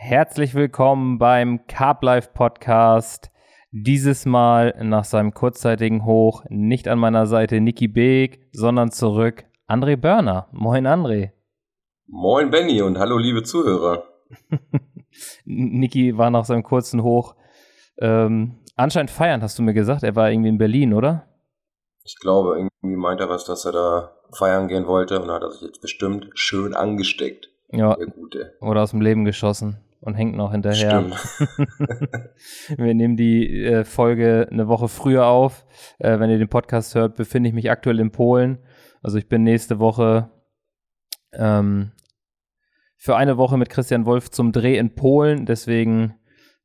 Herzlich willkommen beim Carb Life Podcast. Dieses Mal nach seinem kurzzeitigen Hoch nicht an meiner Seite Niki Beek, sondern zurück André Börner. Moin André. Moin Benny und hallo liebe Zuhörer. Niki war nach seinem kurzen Hoch ähm, anscheinend feiern, hast du mir gesagt. Er war irgendwie in Berlin, oder? Ich glaube, irgendwie meint er was, dass er da feiern gehen wollte und hat er sich jetzt bestimmt schön angesteckt. Ja. Der Gute. Oder aus dem Leben geschossen und hängt noch hinterher. Wir nehmen die äh, Folge eine Woche früher auf. Äh, wenn ihr den Podcast hört, befinde ich mich aktuell in Polen. Also ich bin nächste Woche ähm, für eine Woche mit Christian Wolf zum Dreh in Polen. Deswegen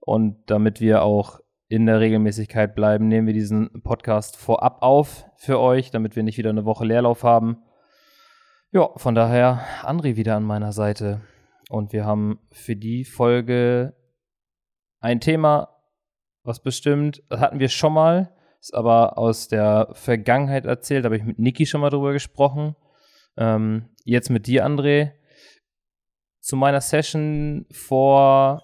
und damit wir auch in der Regelmäßigkeit bleiben, nehmen wir diesen Podcast vorab auf für euch, damit wir nicht wieder eine Woche Leerlauf haben. Ja, von daher André wieder an meiner Seite. Und wir haben für die Folge ein Thema, was bestimmt, das hatten wir schon mal, ist aber aus der Vergangenheit erzählt, da habe ich mit Niki schon mal drüber gesprochen. Ähm, jetzt mit dir, André. Zu meiner Session vor,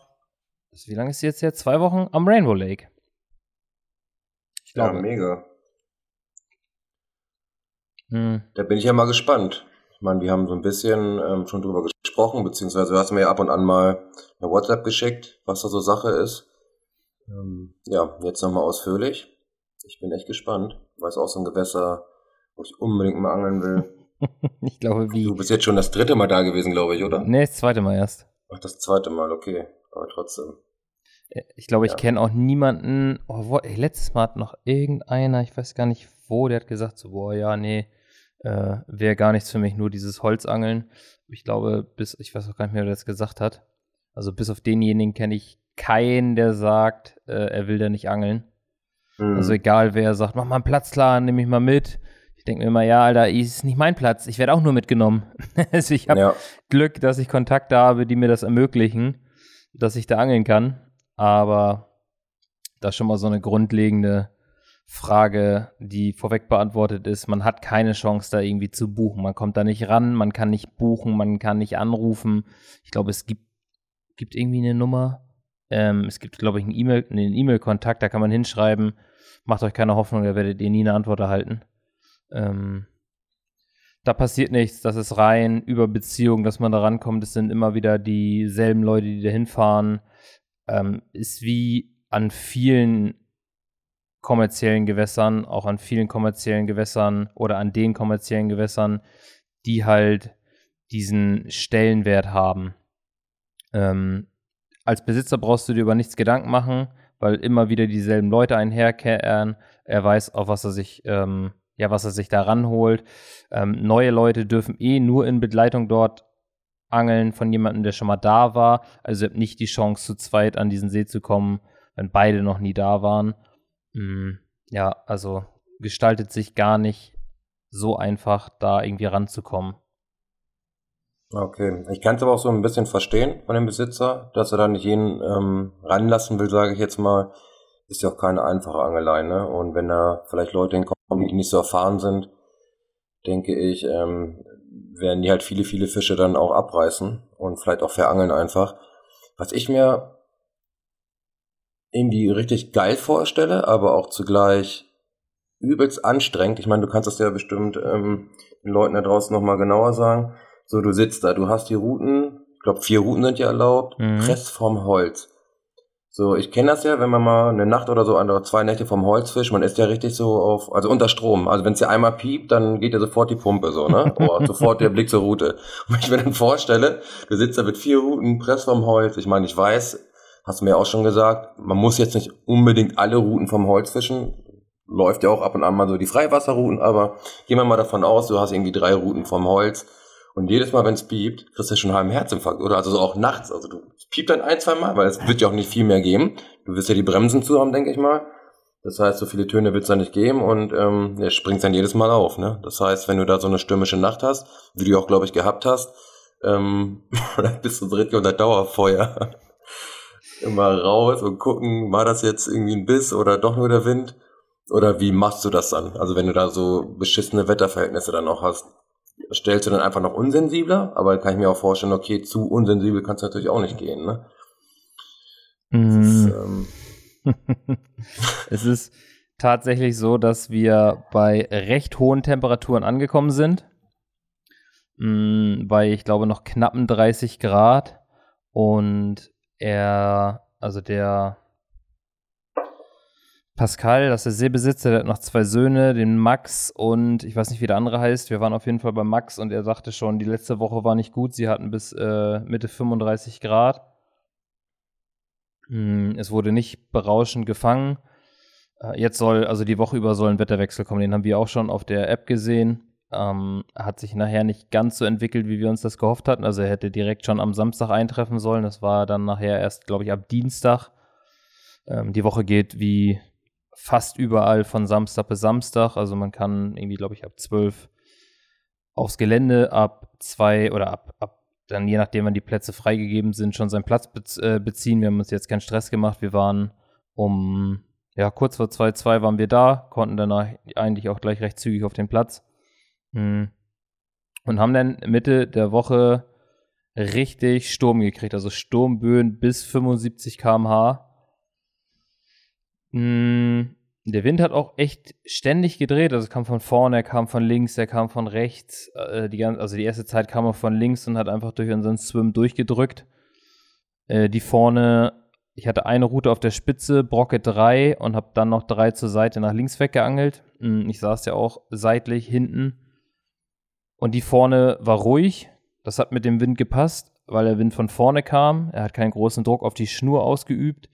wie lange ist sie jetzt her? Zwei Wochen am Rainbow Lake. Ich glaube. Ja, mega. Hm. Da bin ich ja mal gespannt. Ich meine, wir haben so ein bisschen ähm, schon drüber gesprochen, beziehungsweise du hast mir ja ab und an mal eine WhatsApp geschickt, was da so Sache ist. Ähm, ja, jetzt nochmal ausführlich. Ich bin echt gespannt, weil es auch so ein Gewässer, wo ich unbedingt mal angeln will. ich glaube, wie. Du bist jetzt schon das dritte Mal da gewesen, glaube ich, oder? Nee, das zweite Mal erst. Ach, das zweite Mal, okay. Aber trotzdem. Äh, ich glaube, ich ja. kenne auch niemanden. Oh, wo, ey, letztes Mal hat noch irgendeiner, ich weiß gar nicht wo, der hat gesagt so, boah, ja, nee, äh, wäre gar nichts für mich, nur dieses Holzangeln. Ich glaube, bis, ich weiß auch gar nicht mehr, wer das gesagt hat. Also bis auf denjenigen kenne ich keinen, der sagt, äh, er will da nicht angeln. Mhm. Also egal, wer sagt, mach mal einen Platz klar, nehme ich mal mit. Ich denke mir immer, ja, Alter, ist nicht mein Platz. Ich werde auch nur mitgenommen. also ich habe ja. Glück, dass ich Kontakte habe, die mir das ermöglichen, dass ich da angeln kann. Aber das ist schon mal so eine grundlegende Frage, die vorweg beantwortet ist. Man hat keine Chance, da irgendwie zu buchen. Man kommt da nicht ran, man kann nicht buchen, man kann nicht anrufen. Ich glaube, es gibt, gibt irgendwie eine Nummer. Ähm, es gibt, glaube ich, einen E-Mail, einen E-Mail-Kontakt, da kann man hinschreiben. Macht euch keine Hoffnung, da werdet ihr nie eine Antwort erhalten. Ähm, da passiert nichts, das ist rein über Beziehungen, dass man da rankommt. Es sind immer wieder dieselben Leute, die da hinfahren. Ähm, ist wie an vielen kommerziellen Gewässern, auch an vielen kommerziellen Gewässern oder an den kommerziellen Gewässern, die halt diesen Stellenwert haben. Ähm, als Besitzer brauchst du dir über nichts Gedanken machen, weil immer wieder dieselben Leute einherkehren. Er weiß, auf was er sich, ähm, ja, was er sich da ranholt. Ähm, neue Leute dürfen eh nur in Begleitung dort angeln von jemandem, der schon mal da war. Also ihr habt nicht die Chance, zu zweit an diesen See zu kommen, wenn beide noch nie da waren. Mm, ja, also gestaltet sich gar nicht so einfach, da irgendwie ranzukommen. Okay, ich kann es aber auch so ein bisschen verstehen von dem Besitzer, dass er da nicht jeden ähm, ranlassen will, sage ich jetzt mal. Ist ja auch keine einfache Angelei, ne? Und wenn da vielleicht Leute hinkommen, die nicht so erfahren sind, denke ich, ähm, werden die halt viele, viele Fische dann auch abreißen und vielleicht auch verangeln einfach. Was ich mir irgendwie richtig geil vorstelle, aber auch zugleich übelst anstrengend. Ich meine, du kannst das ja bestimmt ähm, den Leuten da draußen nochmal genauer sagen. So, du sitzt da, du hast die Routen, ich glaube vier Routen sind ja erlaubt, mhm. Press vom Holz. So, ich kenne das ja, wenn man mal eine Nacht oder so, oder zwei Nächte vom Holz fischt, man ist ja richtig so auf, also unter Strom. Also wenn es ja einmal piept, dann geht ja sofort die Pumpe so, ne? Oh, sofort der Blick zur Route. Und wenn ich mir dann vorstelle, du sitzt da mit vier Routen, Press vom Holz, ich meine, ich weiß, hast du mir auch schon gesagt, man muss jetzt nicht unbedingt alle Routen vom Holz fischen. Läuft ja auch ab und an mal so die Freiwasserrouten, aber gehen wir mal davon aus, du hast irgendwie drei Routen vom Holz. Und jedes Mal, wenn es piept, kriegst du schon einen halben Herzinfarkt. Oder also so auch nachts. Also du piept dann ein, zwei Mal, weil es wird ja auch nicht viel mehr geben. Du wirst ja die Bremsen zu haben, denke ich mal. Das heißt, so viele Töne wird es dann nicht geben und ähm, er springt dann jedes Mal auf. Ne? Das heißt, wenn du da so eine stürmische Nacht hast, wie du auch, glaube ich, gehabt hast, ähm, dann bist du direkt unter Dauerfeuer immer raus und gucken, war das jetzt irgendwie ein Biss oder doch nur der Wind? Oder wie machst du das dann? Also wenn du da so beschissene Wetterverhältnisse dann auch hast, stellst du dann einfach noch unsensibler? Aber kann ich mir auch vorstellen, okay, zu unsensibel kannst du natürlich auch nicht gehen, ne? Mm. Es, ist, ähm es ist tatsächlich so, dass wir bei recht hohen Temperaturen angekommen sind. Mm, bei, ich glaube, noch knappen 30 Grad. Und er, also der Pascal, das ist der Seebesitzer, der hat noch zwei Söhne, den Max und ich weiß nicht, wie der andere heißt. Wir waren auf jeden Fall bei Max und er sagte schon, die letzte Woche war nicht gut. Sie hatten bis äh, Mitte 35 Grad. Hm, es wurde nicht berauschend gefangen. Äh, jetzt soll, also die Woche über soll ein Wetterwechsel kommen. Den haben wir auch schon auf der App gesehen. Ähm, hat sich nachher nicht ganz so entwickelt, wie wir uns das gehofft hatten. Also er hätte direkt schon am Samstag eintreffen sollen. Das war dann nachher erst, glaube ich, ab Dienstag. Ähm, die Woche geht wie fast überall von Samstag bis Samstag. Also man kann irgendwie, glaube ich, ab 12 aufs Gelände, ab 2 oder ab, ab dann je nachdem, wann die Plätze freigegeben sind, schon seinen Platz äh, beziehen. Wir haben uns jetzt keinen Stress gemacht. Wir waren um, ja, kurz vor 2-2 waren wir da, konnten danach eigentlich auch gleich recht zügig auf den Platz. Hm. Und haben dann Mitte der Woche richtig Sturm gekriegt, also Sturmböen bis 75 km/h. Mm, der Wind hat auch echt ständig gedreht. Also kam von vorne, er kam von links, er kam von rechts. Äh, die ganze, also die erste Zeit kam er von links und hat einfach durch unseren Swim durchgedrückt. Äh, die vorne, ich hatte eine Route auf der Spitze, Brocke 3 und habe dann noch drei zur Seite nach links weggeangelt. Mm, ich saß ja auch seitlich hinten. Und die vorne war ruhig. Das hat mit dem Wind gepasst, weil der Wind von vorne kam. Er hat keinen großen Druck auf die Schnur ausgeübt.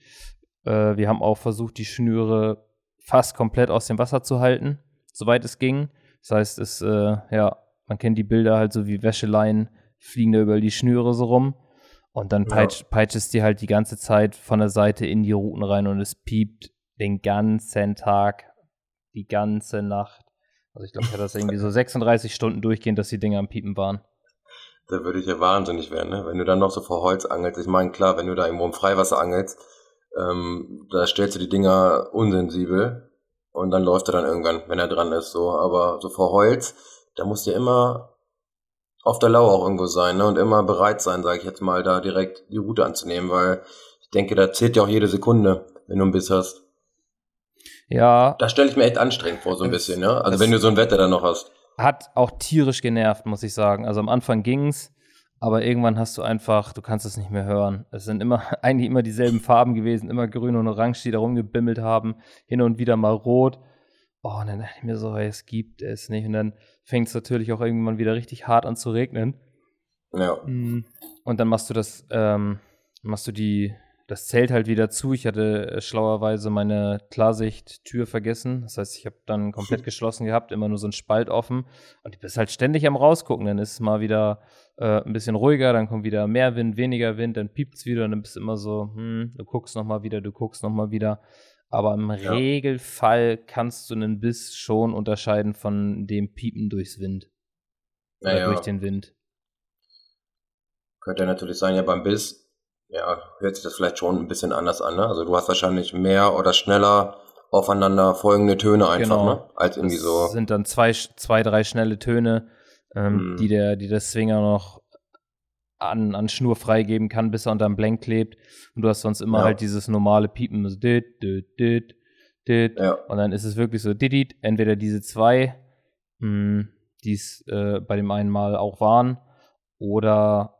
Äh, wir haben auch versucht, die Schnüre fast komplett aus dem Wasser zu halten, soweit es ging. Das heißt, es, äh, ja, man kennt die Bilder halt so wie Wäscheleien fliegen da über die Schnüre so rum. Und dann peitscht, ja. peitscht es die halt die ganze Zeit von der Seite in die Routen rein und es piept den ganzen Tag, die ganze Nacht. Also ich glaube, ich hatte das irgendwie so 36 Stunden durchgehend, dass die Dinger am Piepen waren. Da würde ich ja wahnsinnig werden, ne? Wenn du dann noch so vor Holz angelst. Ich meine, klar, wenn du da irgendwo im Freiwasser angelst, ähm, da stellst du die Dinger unsensibel und dann läuft er dann irgendwann, wenn er dran ist. So, aber so vor Holz, da musst du ja immer auf der Lauer auch irgendwo sein ne? und immer bereit sein, sage ich jetzt mal, da direkt die Route anzunehmen, weil ich denke, da zählt ja auch jede Sekunde, wenn du einen Biss hast. Ja. Da stelle ich mir echt anstrengend vor, so ein bisschen, ne? Also wenn du so ein Wetter dann noch hast. Hat auch tierisch genervt, muss ich sagen. Also am Anfang ging's, aber irgendwann hast du einfach, du kannst es nicht mehr hören. Es sind immer, eigentlich immer dieselben Farben gewesen, immer grün und orange, die da rumgebimmelt haben, hin und wieder mal rot. Oh, und dann dachte ich mir so, es gibt es nicht. Und dann fängt es natürlich auch irgendwann wieder richtig hart an zu regnen. Ja. Mm. Und dann machst du das, ähm, machst du die, das Zelt halt wieder zu. Ich hatte äh, schlauerweise meine Klarsicht-Tür vergessen. Das heißt, ich habe dann komplett geschlossen gehabt, immer nur so ein Spalt offen. Und du bist halt ständig am rausgucken. Dann ist es mal wieder äh, ein bisschen ruhiger, dann kommt wieder mehr Wind, weniger Wind, dann piept es wieder und dann bist du immer so, hm, du guckst nochmal wieder, du guckst nochmal wieder. Aber im ja. Regelfall kannst du einen Biss schon unterscheiden von dem Piepen durchs Wind. Oder naja. durch den Wind. Könnte ja natürlich sein, ja, beim Biss, ja, hört sich das vielleicht schon ein bisschen anders an, ne? Also du hast wahrscheinlich mehr oder schneller aufeinander folgende Töne einfach, genau. ne? Als irgendwie das so. sind dann zwei, zwei, drei schnelle Töne ähm, mhm. die, der, die der Swinger noch an, an Schnur freigeben kann, bis er unterm Blank klebt. Und du hast sonst immer ja. halt dieses normale Piepen, so dit, dit, dit, dit. Ja. Und dann ist es wirklich so dit, entweder diese zwei, hm, die es äh, bei dem einen Mal auch waren, oder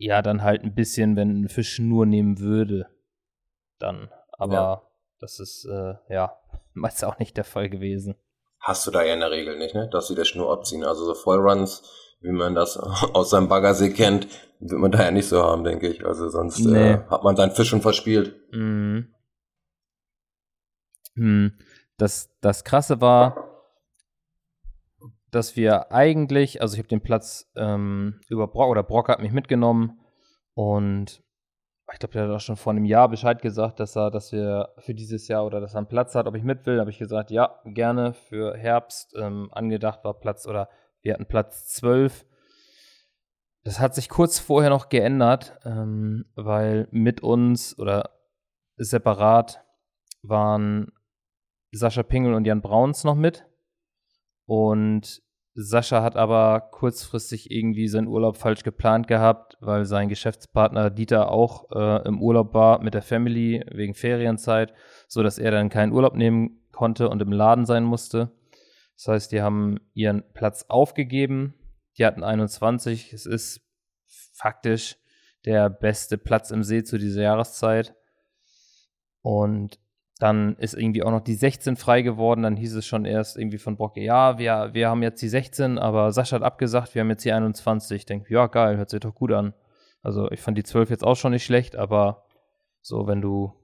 ja, dann halt ein bisschen, wenn ein Fisch nur nehmen würde, dann. Aber ja. das ist äh, ja meist auch nicht der Fall gewesen hast du da ja in der Regel nicht, ne? dass sie das Schnur abziehen. Also so Vollruns, wie man das aus seinem Baggersee kennt, wird man da ja nicht so haben, denke ich. Also sonst äh, nee. äh, hat man seinen Fisch schon verspielt. Mhm. Hm. Das, das Krasse war, dass wir eigentlich, also ich habe den Platz ähm, über Brock, oder Brock hat mich mitgenommen und ich glaube, der hat auch schon vor einem Jahr Bescheid gesagt, dass er, dass wir für dieses Jahr oder dass er einen Platz hat, ob ich mit will. Habe ich gesagt, ja, gerne für Herbst. Ähm, angedacht war Platz oder wir hatten Platz 12. Das hat sich kurz vorher noch geändert, ähm, weil mit uns oder separat waren Sascha Pingel und Jan Brauns noch mit. Und Sascha hat aber kurzfristig irgendwie seinen Urlaub falsch geplant gehabt, weil sein Geschäftspartner Dieter auch äh, im Urlaub war mit der Family wegen Ferienzeit, so dass er dann keinen Urlaub nehmen konnte und im Laden sein musste. Das heißt, die haben ihren Platz aufgegeben. Die hatten 21. Es ist faktisch der beste Platz im See zu dieser Jahreszeit. Und dann ist irgendwie auch noch die 16 frei geworden. Dann hieß es schon erst irgendwie von Brocke, ja, wir, wir haben jetzt die 16, aber Sascha hat abgesagt, wir haben jetzt die 21. Ich denke, ja, geil, hört sich doch gut an. Also ich fand die 12 jetzt auch schon nicht schlecht, aber so, wenn du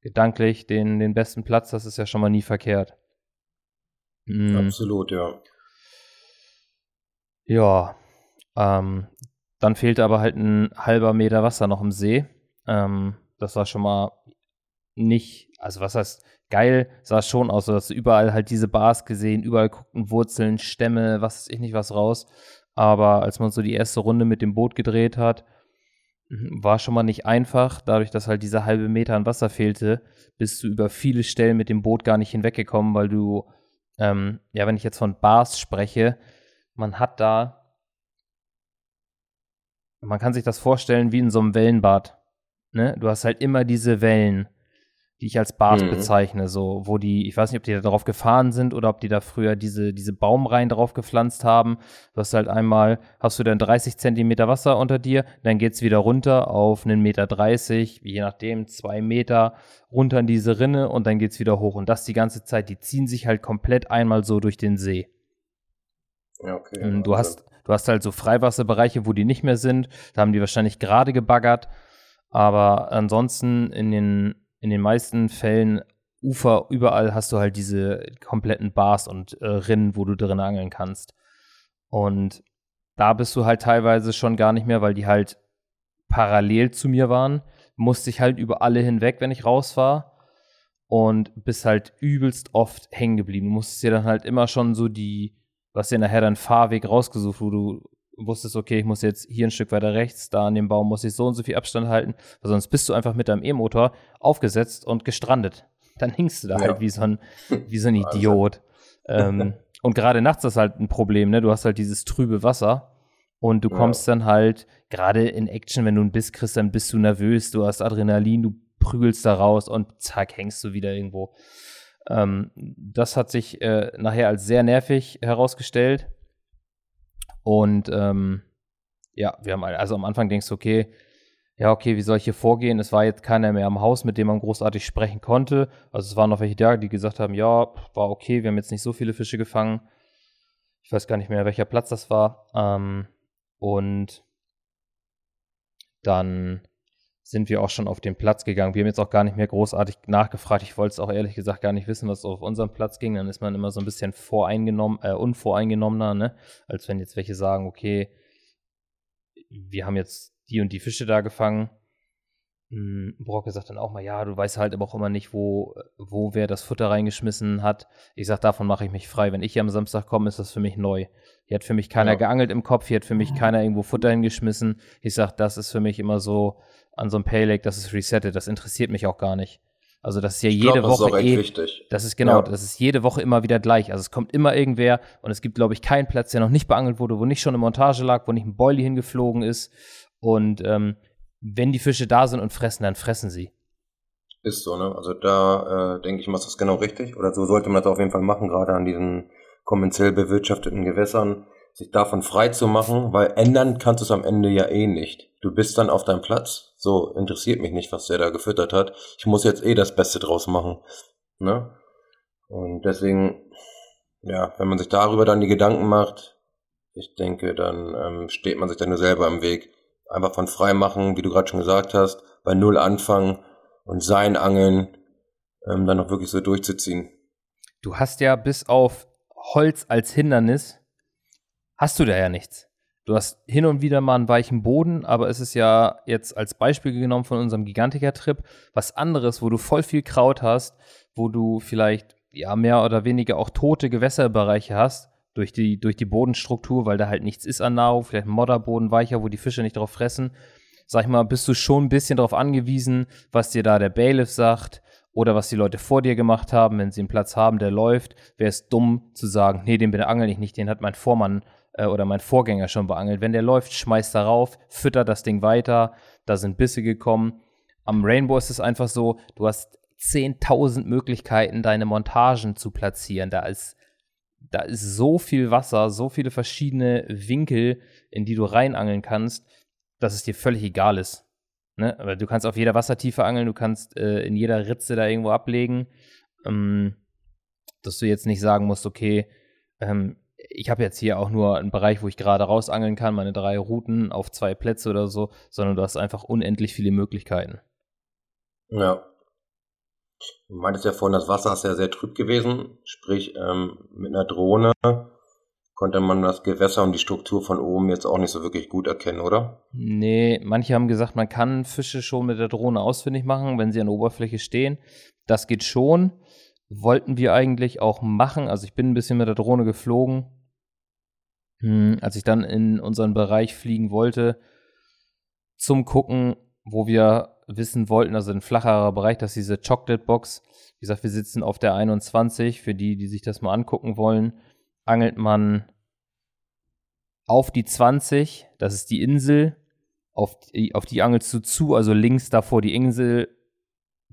gedanklich den, den besten Platz hast, ist ja schon mal nie verkehrt. Mhm. Absolut, ja. Ja, ähm, dann fehlte aber halt ein halber Meter Wasser noch im See. Ähm, das war schon mal nicht, also was heißt geil, sah es schon aus, so dass überall halt diese Bars gesehen, überall guckten Wurzeln, Stämme, was weiß ich nicht was raus. Aber als man so die erste Runde mit dem Boot gedreht hat, mhm, war schon mal nicht einfach, dadurch, dass halt diese halbe Meter an Wasser fehlte, bist du über viele Stellen mit dem Boot gar nicht hinweggekommen, weil du, ähm, ja, wenn ich jetzt von Bars spreche, man hat da, man kann sich das vorstellen wie in so einem Wellenbad. Ne? Du hast halt immer diese Wellen die ich als Bars mhm. bezeichne, so, wo die, ich weiß nicht, ob die da drauf gefahren sind oder ob die da früher diese, diese Baumreihen drauf gepflanzt haben. Du hast halt einmal, hast du dann 30 Zentimeter Wasser unter dir, dann geht's wieder runter auf einen Meter 30, je nachdem, zwei Meter runter in diese Rinne und dann geht's wieder hoch. Und das die ganze Zeit, die ziehen sich halt komplett einmal so durch den See. Ja, okay. Du hast, du hast halt so Freiwasserbereiche, wo die nicht mehr sind. Da haben die wahrscheinlich gerade gebaggert. Aber ansonsten in den in den meisten Fällen Ufer, überall hast du halt diese kompletten Bars und äh, Rinnen, wo du drin angeln kannst. Und da bist du halt teilweise schon gar nicht mehr, weil die halt parallel zu mir waren. Musste ich halt über alle hinweg, wenn ich raus war. Und bist halt übelst oft hängen geblieben. Du musstest dir dann halt immer schon so die, was dir nachher deinen Fahrweg rausgesucht, wo du wusstest, okay, ich muss jetzt hier ein Stück weiter rechts, da an dem Baum muss ich so und so viel Abstand halten, weil sonst bist du einfach mit deinem E-Motor aufgesetzt und gestrandet. Dann hingst du da ja. halt wie so ein, wie so ein Idiot. ähm, und gerade nachts ist halt ein Problem, ne? Du hast halt dieses trübe Wasser und du kommst ja. dann halt, gerade in Action, wenn du einen Biss kriegst, dann bist du nervös, du hast Adrenalin, du prügelst da raus und zack, hängst du wieder irgendwo. Ähm, das hat sich äh, nachher als sehr nervig herausgestellt. Und ähm, ja, wir haben also am Anfang denkst du, okay, ja, okay, wie soll ich hier vorgehen? Es war jetzt keiner mehr am Haus, mit dem man großartig sprechen konnte. Also es waren noch welche da, die gesagt haben, ja, war okay, wir haben jetzt nicht so viele Fische gefangen. Ich weiß gar nicht mehr, welcher Platz das war. Ähm, und dann sind wir auch schon auf den Platz gegangen. Wir haben jetzt auch gar nicht mehr großartig nachgefragt. Ich wollte es auch ehrlich gesagt gar nicht wissen, was auf unserem Platz ging. Dann ist man immer so ein bisschen voreingenommen, äh, unvoreingenommener, ne? Als wenn jetzt welche sagen, okay, wir haben jetzt die und die Fische da gefangen. Hm, Brocke sagt dann auch mal, ja, du weißt halt aber auch immer nicht, wo, wo wer das Futter reingeschmissen hat. Ich sag, davon mache ich mich frei. Wenn ich hier am Samstag komme, ist das für mich neu. Hier hat für mich keiner ja. geangelt im Kopf, hier hat für mich keiner irgendwo Futter hingeschmissen. Ich sag, das ist für mich immer so, an so einem Pay Lake, dass es resettet. Das interessiert mich auch gar nicht. Also das ist ja jede glaub, Woche das ist eh, wichtig. Das ist genau, ja. das ist jede Woche immer wieder gleich. Also es kommt immer irgendwer und es gibt, glaube ich, keinen Platz, der noch nicht beangelt wurde, wo nicht schon eine Montage lag, wo nicht ein Boilie hingeflogen ist. Und ähm, wenn die Fische da sind und fressen, dann fressen sie. Ist so, ne? Also da äh, denke ich mal, ist das genau richtig. Oder so sollte man das auf jeden Fall machen, gerade an diesen kommerziell bewirtschafteten Gewässern sich davon frei zu machen, weil ändern kannst du es am Ende ja eh nicht. Du bist dann auf deinem Platz. So, interessiert mich nicht, was der da gefüttert hat. Ich muss jetzt eh das Beste draus machen. Ne? Und deswegen, ja, wenn man sich darüber dann die Gedanken macht, ich denke, dann ähm, steht man sich dann nur selber im Weg. Einfach von frei machen, wie du gerade schon gesagt hast, bei Null anfangen und sein Angeln ähm, dann auch wirklich so durchzuziehen. Du hast ja bis auf Holz als Hindernis hast du da ja nichts. Du hast hin und wieder mal einen weichen Boden, aber es ist ja jetzt als Beispiel genommen von unserem Gigantiker-Trip was anderes, wo du voll viel Kraut hast, wo du vielleicht ja mehr oder weniger auch tote Gewässerbereiche hast durch die, durch die Bodenstruktur, weil da halt nichts ist an Nahrung, vielleicht ein Modderboden weicher, wo die Fische nicht drauf fressen. Sag ich mal, bist du schon ein bisschen darauf angewiesen, was dir da der Bailiff sagt oder was die Leute vor dir gemacht haben, wenn sie einen Platz haben, der läuft, wäre es dumm zu sagen, nee, den beangel ich nicht, den hat mein Vormann äh, oder mein Vorgänger schon beangelt. Wenn der läuft, schmeißt darauf, füttert das Ding weiter, da sind Bisse gekommen. Am Rainbow ist es einfach so, du hast 10.000 Möglichkeiten, deine Montagen zu platzieren. Da ist, da ist so viel Wasser, so viele verschiedene Winkel, in die du reinangeln kannst, dass es dir völlig egal ist. Ne? Aber du kannst auf jeder Wassertiefe angeln, du kannst äh, in jeder Ritze da irgendwo ablegen. Ähm, dass du jetzt nicht sagen musst, okay, ähm, ich habe jetzt hier auch nur einen Bereich, wo ich gerade rausangeln kann, meine drei Routen auf zwei Plätze oder so, sondern du hast einfach unendlich viele Möglichkeiten. Ja. Du meintest ja vorhin, das Wasser ist ja sehr trüb gewesen, sprich ähm, mit einer Drohne konnte man das Gewässer und die Struktur von oben jetzt auch nicht so wirklich gut erkennen, oder? Nee, manche haben gesagt, man kann Fische schon mit der Drohne ausfindig machen, wenn sie an der Oberfläche stehen. Das geht schon. Wollten wir eigentlich auch machen. Also ich bin ein bisschen mit der Drohne geflogen. Hm, als ich dann in unseren Bereich fliegen wollte, zum Gucken, wo wir wissen wollten, also ein flacherer Bereich, dass diese Chocolate Box, wie gesagt, wir sitzen auf der 21, für die, die sich das mal angucken wollen, angelt man auf die 20, das ist die Insel, auf die, auf die angelst du zu, also links davor die Insel,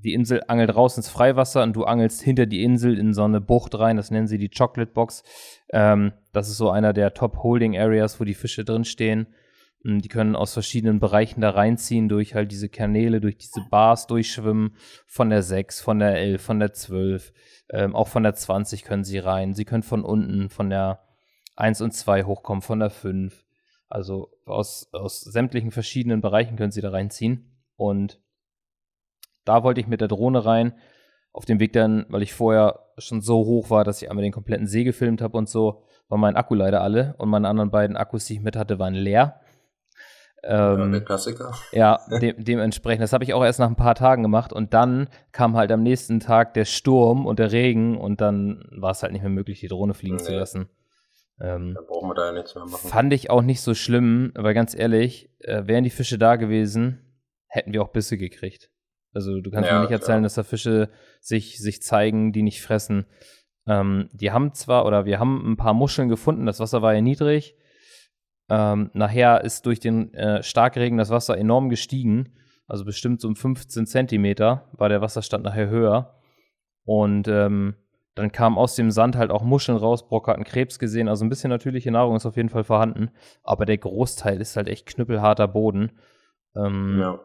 die Insel angelt raus ins Freiwasser und du angelst hinter die Insel in so eine Bucht rein, das nennen sie die Chocolate Box. Ähm, das ist so einer der Top Holding Areas, wo die Fische drinstehen. Die können aus verschiedenen Bereichen da reinziehen, durch halt diese Kanäle, durch diese Bars durchschwimmen, von der 6, von der 11, von der 12, ähm, auch von der 20 können sie rein. Sie können von unten, von der 1 und 2 hochkommen, von der 5. Also aus, aus sämtlichen verschiedenen Bereichen können sie da reinziehen. Und da wollte ich mit der Drohne rein. Auf dem Weg dann, weil ich vorher schon so hoch war, dass ich einmal den kompletten See gefilmt habe und so, war mein Akku leider alle und meine anderen beiden Akkus, die ich mit hatte, waren leer. Ähm, ja, der Klassiker. Ja, de dementsprechend. Das habe ich auch erst nach ein paar Tagen gemacht und dann kam halt am nächsten Tag der Sturm und der Regen und dann war es halt nicht mehr möglich, die Drohne fliegen nee. zu lassen. Ähm, da brauchen wir da ja nichts mehr machen. Fand ich auch nicht so schlimm, weil ganz ehrlich, äh, wären die Fische da gewesen, hätten wir auch Bisse gekriegt. Also du kannst ja, mir nicht erzählen, klar. dass da Fische sich, sich zeigen, die nicht fressen. Ähm, die haben zwar, oder wir haben ein paar Muscheln gefunden, das Wasser war ja niedrig, ähm, nachher ist durch den äh, Starkregen das Wasser enorm gestiegen. Also bestimmt so um 15 Zentimeter war der Wasserstand nachher höher. Und ähm, dann kamen aus dem Sand halt auch Muscheln raus. Brock hat einen Krebs gesehen. Also ein bisschen natürliche Nahrung ist auf jeden Fall vorhanden. Aber der Großteil ist halt echt knüppelharter Boden. Ähm, ja.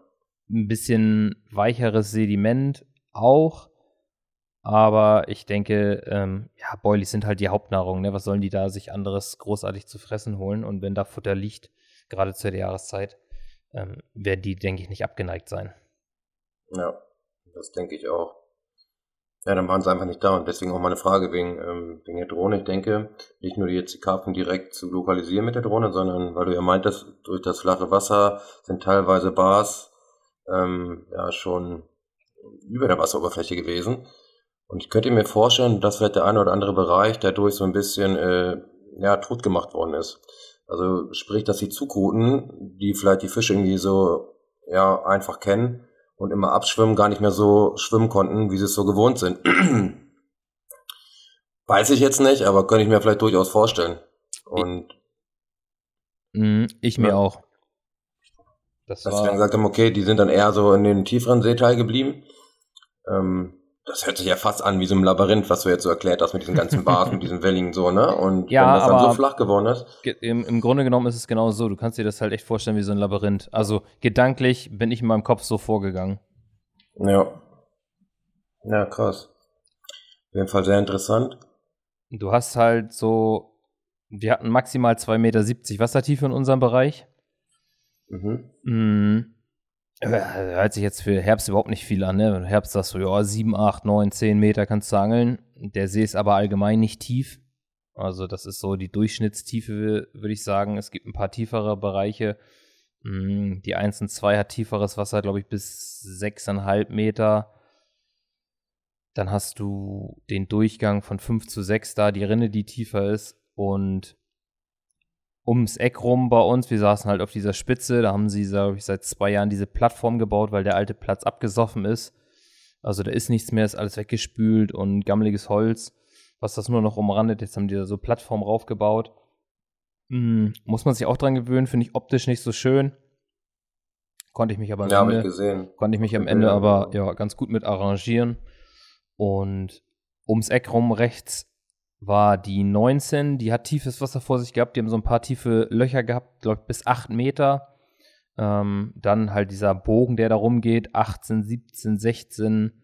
Ein bisschen weicheres Sediment auch. Aber ich denke, ähm, ja, Boilies sind halt die Hauptnahrung. Ne? Was sollen die da sich anderes großartig zu fressen holen? Und wenn da Futter liegt, gerade zu der Jahreszeit, ähm, werden die, denke ich, nicht abgeneigt sein. Ja, das denke ich auch. Ja, dann waren sie einfach nicht da und deswegen auch meine Frage wegen, ähm, wegen der Drohne. Ich denke, nicht nur die Karpfen direkt zu lokalisieren mit der Drohne, sondern weil du ja meintest, durch das flache Wasser sind teilweise Bars ähm, ja schon über der Wasseroberfläche gewesen. Und ich könnte mir vorstellen, dass vielleicht der eine oder andere Bereich dadurch so ein bisschen äh, ja, tot gemacht worden ist. Also sprich, dass die Zugrouten, die vielleicht die Fische irgendwie so ja, einfach kennen und immer abschwimmen, gar nicht mehr so schwimmen konnten, wie sie es so gewohnt sind. Weiß ich jetzt nicht, aber könnte ich mir vielleicht durchaus vorstellen. Und mhm, ich mir ja. auch. Das dass wir dann gesagt haben, okay, die sind dann eher so in den tieferen Seeteil geblieben. Ähm, das hört sich ja fast an wie so ein Labyrinth, was du jetzt so erklärt hast mit diesen ganzen Bars und diesen Wellingen so, ne? Und ja, wenn das dann so flach geworden ist. Im, Im Grunde genommen ist es genau so. Du kannst dir das halt echt vorstellen wie so ein Labyrinth. Also gedanklich bin ich in meinem Kopf so vorgegangen. Ja. Ja, krass. Auf jeden Fall sehr interessant. Du hast halt so, wir hatten maximal 2,70 Meter Wassertiefe in unserem Bereich. Mhm. Mhm. Hört sich jetzt für Herbst überhaupt nicht viel an, ne? Herbst sagst du, ja, 7, 8, 9, 10 Meter kannst du angeln. Der See ist aber allgemein nicht tief. Also, das ist so die Durchschnittstiefe, würde ich sagen. Es gibt ein paar tiefere Bereiche. Mm, die 1 und 2 hat tieferes Wasser, glaube ich, bis 6,5 Meter. Dann hast du den Durchgang von 5 zu 6 da, die Rinne, die tiefer ist. Und ums Eck rum bei uns. Wir saßen halt auf dieser Spitze. Da haben sie, glaube ich, seit zwei Jahren diese Plattform gebaut, weil der alte Platz abgesoffen ist. Also da ist nichts mehr, ist alles weggespült und gammeliges Holz, was das nur noch umrandet. Jetzt haben die da so Plattformen raufgebaut. Hm, muss man sich auch dran gewöhnen, finde ich optisch nicht so schön. Konnte ich mich aber am Ja, Ende, ich gesehen. konnte ich mich am Ende aber ja, ganz gut mit arrangieren. Und ums Eck rum rechts war die 19, die hat tiefes Wasser vor sich gehabt, die haben so ein paar tiefe Löcher gehabt, glaube ich, bis 8 Meter. Ähm, dann halt dieser Bogen, der da rumgeht, 18, 17, 16.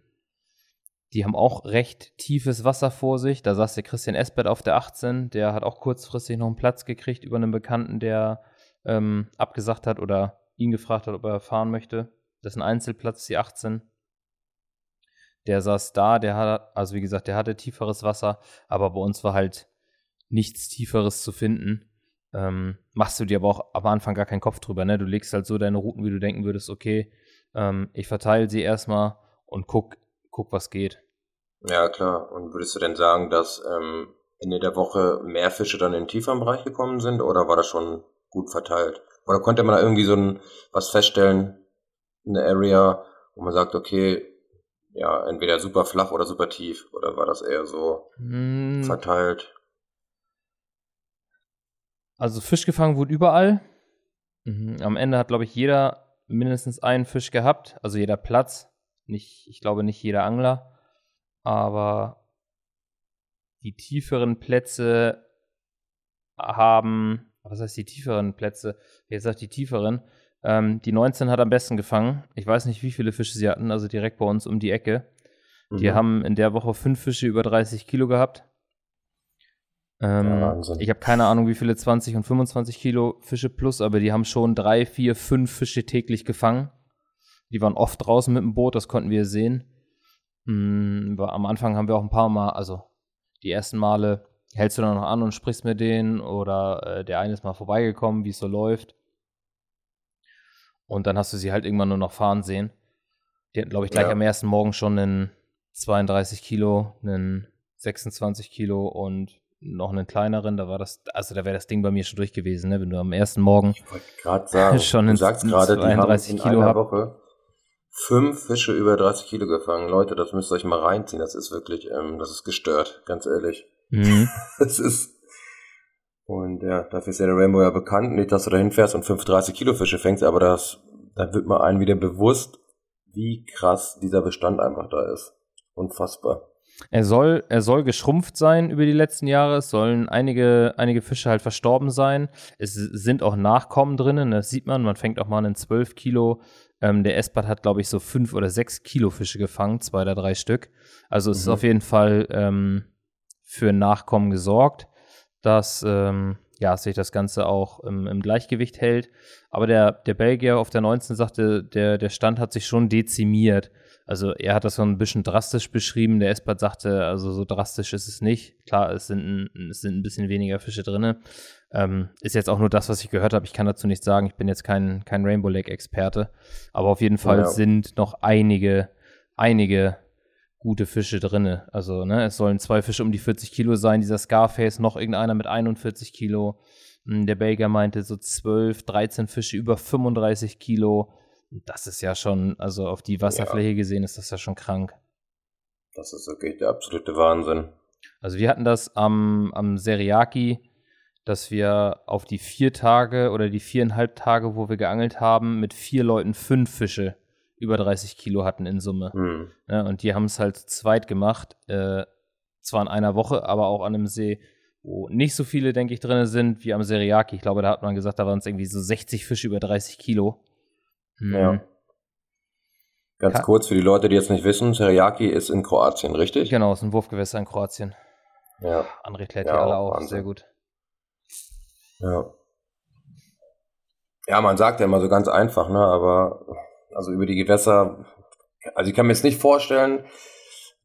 Die haben auch recht tiefes Wasser vor sich. Da saß der Christian Esbert auf der 18. Der hat auch kurzfristig noch einen Platz gekriegt über einen Bekannten, der ähm, abgesagt hat oder ihn gefragt hat, ob er fahren möchte. Das ist ein Einzelplatz, die 18. Der saß da, der hat, also wie gesagt, der hatte tieferes Wasser, aber bei uns war halt nichts Tieferes zu finden. Ähm, machst du dir aber auch am Anfang gar keinen Kopf drüber, ne? Du legst halt so deine Routen, wie du denken würdest, okay, ähm, ich verteile sie erstmal und guck, guck, was geht. Ja, klar. Und würdest du denn sagen, dass ähm, Ende der Woche mehr Fische dann in den tieferen Bereich gekommen sind oder war das schon gut verteilt? Oder konnte man da irgendwie so ein was feststellen, eine Area, wo man sagt, okay, ja, entweder super flach oder super tief? Oder war das eher so Hm, verteilt? Also Fisch gefangen wurde überall. Mhm. Am Ende hat, glaube ich, jeder mindestens einen Fisch gehabt, also jeder Platz. Nicht, ich glaube nicht jeder Angler. Aber die tieferen Plätze haben, was heißt die tieferen Plätze? Jetzt sagt die tieferen. Ähm, die 19 hat am besten gefangen. Ich weiß nicht, wie viele Fische sie hatten, also direkt bei uns um die Ecke. Die Mhm. haben in der Woche fünf Fische über 30 Kilo gehabt. Ähm, Ja, ich habe keine Ahnung, wie viele 20 und 25 Kilo Fische plus, aber die haben schon drei, vier, fünf Fische täglich gefangen. Die waren oft draußen mit dem Boot, das konnten wir sehen. War- am Anfang haben wir auch ein paar Mal, also die ersten Male hältst du dann noch an und sprichst mit denen oder äh, der eine ist mal vorbeigekommen, wie es so läuft. Und dann hast du sie halt irgendwann nur noch fahren sehen. Die hatten, glaube ich, gleich Ja. am ersten Morgen schon einen 32 Kilo, einen 26 Kilo und noch einen kleineren. Da war das, also da wäre das Ding bei mir schon durch gewesen, ne? wenn du am ersten Morgen Ich wollte gerade sagen, Schon du in sagst gerade, die haben 32 in Kilo einer Woche fünf Fische über 30 Kilo gefangen. Leute, das müsst ihr euch mal reinziehen. Das ist wirklich, ähm, das ist gestört, ganz ehrlich. Mhm. Das ist. Und ja, dafür ist ja der Rainbow ja bekannt. Nicht, dass du da hinfährst und fünf 30 Kilo Fische fängst, aber das, da wird man einem wieder bewusst, wie krass dieser Bestand einfach da ist. Unfassbar. Er soll, er soll geschrumpft sein über die letzten Jahre. Es sollen einige, einige Fische halt verstorben sein. Es sind auch Nachkommen drinnen, das sieht man. Man fängt auch mal einen 12 Kilo. Ähm, der Espat hat, glaube ich, so 5 oder 6 Kilo Fische gefangen, zwei oder drei Stück. Also es ist Mhm. auf jeden Fall ähm, für Nachkommen gesorgt, dass ähm, ja, sich das Ganze auch im, im Gleichgewicht hält. Aber der, der Belgier auf der 19 sagte, der, der Stand hat sich schon dezimiert. Also er hat das so ein bisschen drastisch beschrieben. Der Espat sagte, also so drastisch ist es nicht. Klar, es sind, ein- es sind ein bisschen weniger Fische drin. Ähm, ist jetzt auch nur das, was ich gehört habe. Ich kann dazu nichts sagen. Ich bin jetzt kein, kein Rainbow Lake-Experte. Aber auf jeden Fall Ja. sind noch einige, einige gute Fische drin. Also, ne, es sollen zwei Fische um die 40 Kilo sein. Dieser Scarface, noch irgendeiner mit 41 Kilo. Hm, Der Belgier meinte so 12, 13 Fische über 35 Kilo. Das ist ja schon, also auf die Wasserfläche gesehen, ist das ja schon krank. Das ist wirklich der absolute Wahnsinn. Also wir hatten das am, am Seriaki, dass wir auf die vier Tage oder die viereinhalb Tage, wo wir geangelt haben, mit vier Leuten fünf Fische über 30 Kilo hatten in Summe. Hm. Ja, und die haben es halt zweit gemacht. Äh, zwar in einer Woche, aber auch an einem See, wo nicht so viele, denke ich, drin sind wie am Seriaki. Ich glaube, da hat man gesagt, da waren es irgendwie so 60 Fische über 30 Kilo. Hm. Ja. Ganz Ka- kurz für die Leute, die jetzt nicht wissen, Teriyaki ist in Kroatien, richtig? Genau, ist ein Wurfgewässer in Kroatien. Ja. André klärt Ja, die alle auch Wahnsinn. sehr gut. Ja. Ja, man sagt ja immer so ganz einfach, ne, aber also über die Gewässer, also ich kann mir jetzt nicht vorstellen,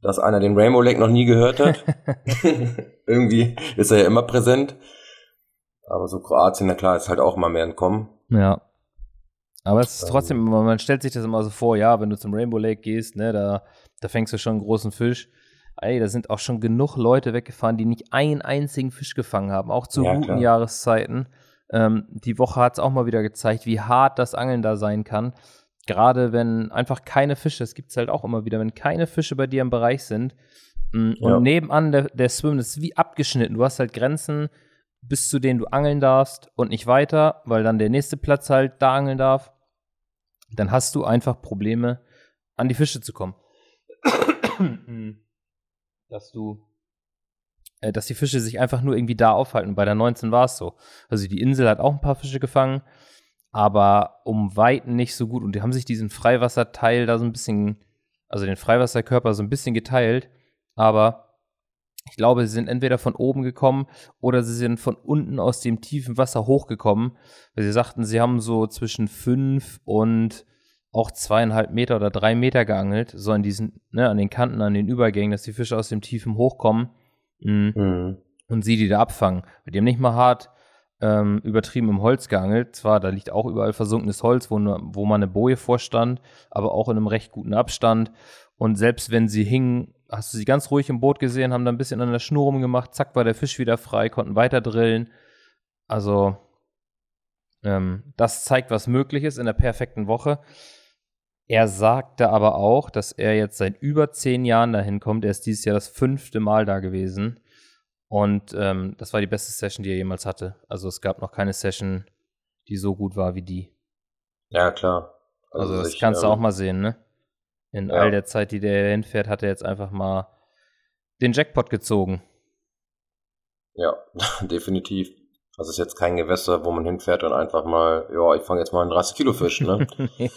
dass einer den Rainbow Lake noch nie gehört hat. Irgendwie ist er ja immer präsent. Aber so Kroatien, na klar, ist halt auch mal mehr entkommen. Ja. Aber es ist Ähm. trotzdem, immer- man stellt sich das immer so vor, ja, wenn du zum Rainbow Lake gehst, ne, da, da fängst du schon einen großen Fisch. Ey, da sind auch schon genug Leute weggefahren, die nicht einen einzigen Fisch gefangen haben, auch zu Ja, guten klar. Jahreszeiten. Ähm, die Woche hat es auch mal wieder gezeigt, wie hart das Angeln da sein kann. Gerade wenn einfach keine Fische, das gibt es halt auch immer wieder, wenn keine Fische bei dir im Bereich sind mm, und ja. nebenan der, der Swim ist wie abgeschnitten. Du hast halt Grenzen, bis zu denen du angeln darfst und nicht weiter, weil dann der nächste Platz halt da angeln darf. Dann hast du einfach Probleme, an die Fische zu kommen. dass du, äh, dass die Fische sich einfach nur irgendwie da aufhalten. Bei der 19 war es so. Also die Insel hat auch ein paar Fische gefangen, aber um Weiten nicht so gut. Und die haben sich diesen Freiwasserteil da so ein bisschen, also den Freiwasserkörper so ein bisschen geteilt. Aber ich glaube, sie sind entweder von oben gekommen oder sie sind von unten aus dem tiefen Wasser hochgekommen. Weil sie sagten, sie haben so zwischen fünf und auch zweieinhalb Meter oder drei Meter geangelt, so an diesen, ne, an den Kanten, an den Übergängen, dass die Fische aus dem Tiefen hochkommen mh, mhm. und sie die da abfangen. Die haben nicht mal hart ähm, übertrieben im Holz geangelt. Zwar, da liegt auch überall versunkenes Holz, wo, nur, wo mal eine Boje vorstand, aber auch in einem recht guten Abstand. Und selbst wenn sie hingen, hast du sie ganz ruhig im Boot gesehen, haben da ein bisschen an der Schnur rumgemacht, zack, war der Fisch wieder frei, konnten weiter drillen. Also, ähm, das zeigt, was möglich ist in der perfekten Woche. Er sagte aber auch, dass er jetzt seit über zehn Jahren dahin kommt. Er ist dieses Jahr das fünfte Mal da gewesen. Und ähm, das war die beste Session, die er jemals hatte. Also es gab noch keine Session, die so gut war wie die. Ja, klar. Also, also das ich, kannst du ähm, auch mal sehen, ne? In ja. all der Zeit, die der hinfährt, hat er jetzt einfach mal den Jackpot gezogen. Ja, definitiv. Es ist jetzt kein Gewässer, wo man hinfährt und einfach mal, ja, ich fange jetzt mal einen 30 Kilo Fisch, ne?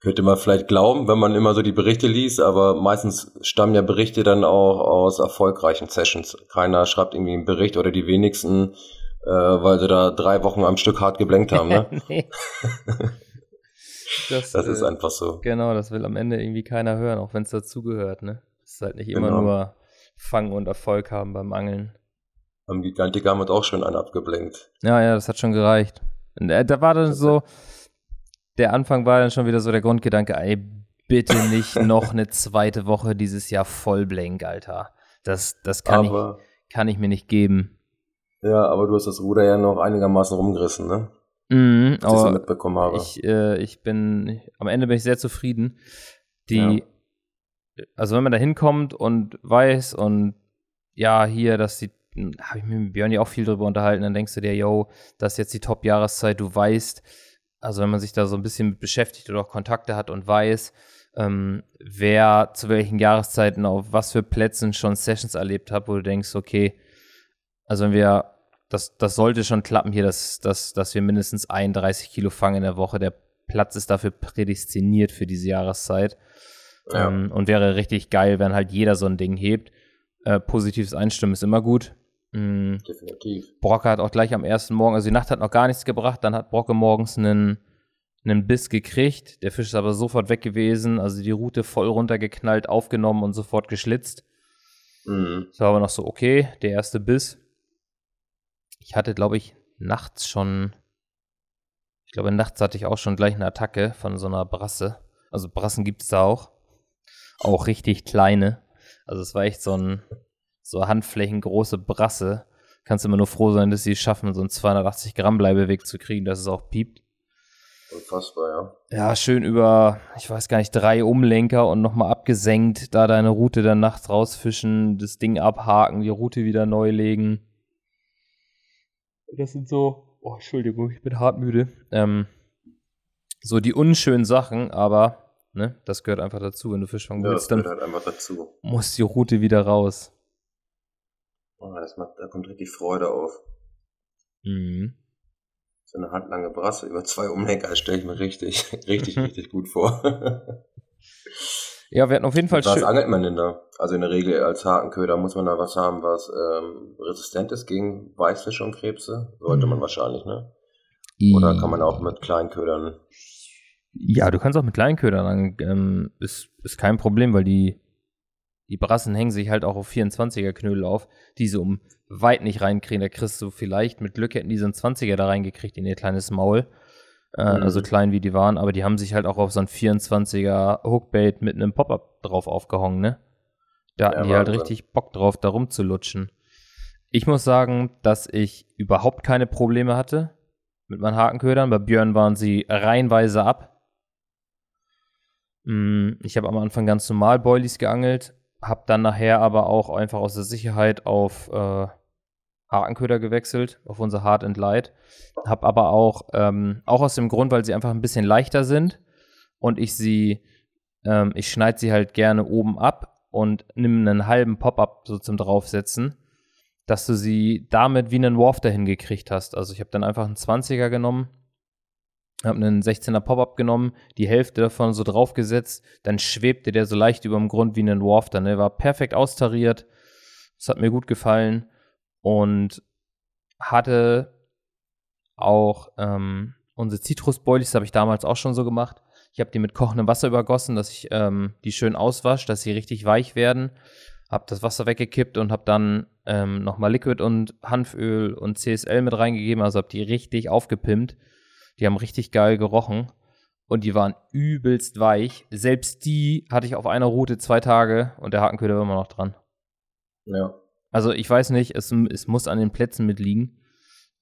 Könnte man vielleicht glauben, wenn man immer so die Berichte liest, aber meistens stammen ja Berichte dann auch aus erfolgreichen Sessions. Keiner schreibt irgendwie einen Bericht oder die wenigsten, äh, weil sie da drei Wochen am Stück hart geblenkt haben, ne? das, das, ist äh, einfach so. Genau, das will am Ende irgendwie keiner hören, auch wenn es dazugehört, ne? Es ist halt nicht immer genau. nur Fang und Erfolg haben beim Angeln. Am Gigantiker haben wir auch schon einen abgeblenkt. Ja, ja, das hat schon gereicht. Und, äh, da war dann so, der Anfang war dann schon wieder so der Grundgedanke, ey, bitte nicht noch eine zweite Woche dieses Jahr Vollblank, Alter. Das, das kann, aber, ich, kann ich mir nicht geben. Ja, aber du hast das Ruder ja noch einigermaßen rumgerissen, ne? Mhm, Was ich so mitbekommen habe. Ich, äh, ich bin, am Ende bin ich sehr zufrieden. Die, ja. also wenn man da hinkommt und weiß und ja, hier, dass die, habe ich mir mit Björn ja auch viel drüber unterhalten, dann denkst du dir, yo, das ist jetzt die Top-Jahreszeit, du weißt, also wenn man sich da so ein bisschen mit beschäftigt oder auch Kontakte hat und weiß, ähm, wer zu welchen Jahreszeiten auf was für Plätzen schon Sessions erlebt hat, wo du denkst, okay, also wenn wir, das, das sollte schon klappen hier, dass, dass, dass wir mindestens 31 Kilo fangen in der Woche. Der Platz ist dafür prädestiniert für diese Jahreszeit. Ja. Ähm, und wäre richtig geil, wenn halt jeder so ein Ding hebt. Äh, positives Einstimmen ist immer gut. Mhm. Definitiv. Brocke hat auch gleich am ersten Morgen, also die Nacht hat noch gar nichts gebracht, dann hat Brocke morgens einen, einen Biss gekriegt. Der Fisch ist aber sofort weg gewesen, also die Route voll runtergeknallt, aufgenommen und sofort geschlitzt. Mhm. Das war aber noch so, okay, der erste Biss. Ich hatte, glaube ich, nachts schon, ich glaube, nachts hatte ich auch schon gleich eine Attacke von so einer Brasse. Also Brassen gibt es da auch. Auch richtig kleine. Also es war echt so ein so handflächengroße Brasse. Kannst immer nur froh sein, dass sie es schaffen, so einen 280 Gramm Bleibeweg zu kriegen, dass es auch piept. Unfassbar, ja. Ja, schön über, ich weiß gar nicht, drei Umlenker und nochmal abgesenkt, da deine Route dann nachts rausfischen, das Ding abhaken, die Route wieder neu legen. Das sind so, oh, Entschuldigung, ich bin hart müde. Ähm, so die unschönen Sachen, aber ne, das gehört einfach dazu. Wenn du Fisch fangen ja, willst, dann halt einfach dazu. muss die Route wieder raus. Oh, das macht, da kommt richtig Freude auf. Mhm. So eine handlange Brasse über zwei Umlenker stelle ich mir richtig, richtig, richtig gut vor. ja, wir hatten auf jeden Fall Was angelt man denn da? Also in der Regel als Hakenköder muss man da was haben, was ähm, resistent ist gegen Weißfische und Krebse. Sollte mhm. man wahrscheinlich, ne? Oder kann man auch mit Kleinködern? Ja, du kannst auch mit Kleinködern, ähm, ist, ist kein Problem, weil die die Brassen hängen sich halt auch auf 24er Knödel auf, die sie um weit nicht reinkriegen. Da kriegst du vielleicht mit Glück hätten die so einen 20er da reingekriegt in ihr kleines Maul. Äh, mhm. Also klein wie die waren, aber die haben sich halt auch auf so ein 24er Hookbait mit einem Pop-Up drauf aufgehangen, ne? Da hatten ja, die halt richtig Bock drauf, da rumzulutschen. Ich muss sagen, dass ich überhaupt keine Probleme hatte. mit meinen Hakenködern. Bei Björn waren sie reihenweise ab. Mm, ich habe am Anfang ganz normal Boilies geangelt, habe dann nachher aber auch einfach aus der Sicherheit auf äh, Hakenköder gewechselt, auf unser Hard and Light. Habe aber auch, ähm, auch aus dem Grund, weil sie einfach ein bisschen leichter sind und ich sie, ähm, ich schneide sie halt gerne oben ab und nimm einen halben Pop-Up so zum draufsetzen, dass du sie damit wie einen Warf dahin gekriegt hast. Also ich habe dann einfach einen 20er genommen, habe einen 16er Pop-Up genommen, die Hälfte davon so draufgesetzt, dann schwebte der so leicht über dem Grund wie einen Warf dann. Der war perfekt austariert. Das hat mir gut gefallen und hatte auch ähm, unsere Zitrusboilies, habe ich damals auch schon so gemacht. Ich habe die mit kochendem Wasser übergossen, dass ich ähm, die schön auswasche, dass sie richtig weich werden. Habe das Wasser weggekippt und habe dann ähm, nochmal Liquid und Hanföl und CSL mit reingegeben. Also habe die richtig aufgepimpt. Die haben richtig geil gerochen und die waren übelst weich. Selbst die hatte ich auf einer Route zwei Tage und der Hakenköder war immer noch dran. Ja. Also ich weiß nicht, es, es muss an den Plätzen mitliegen.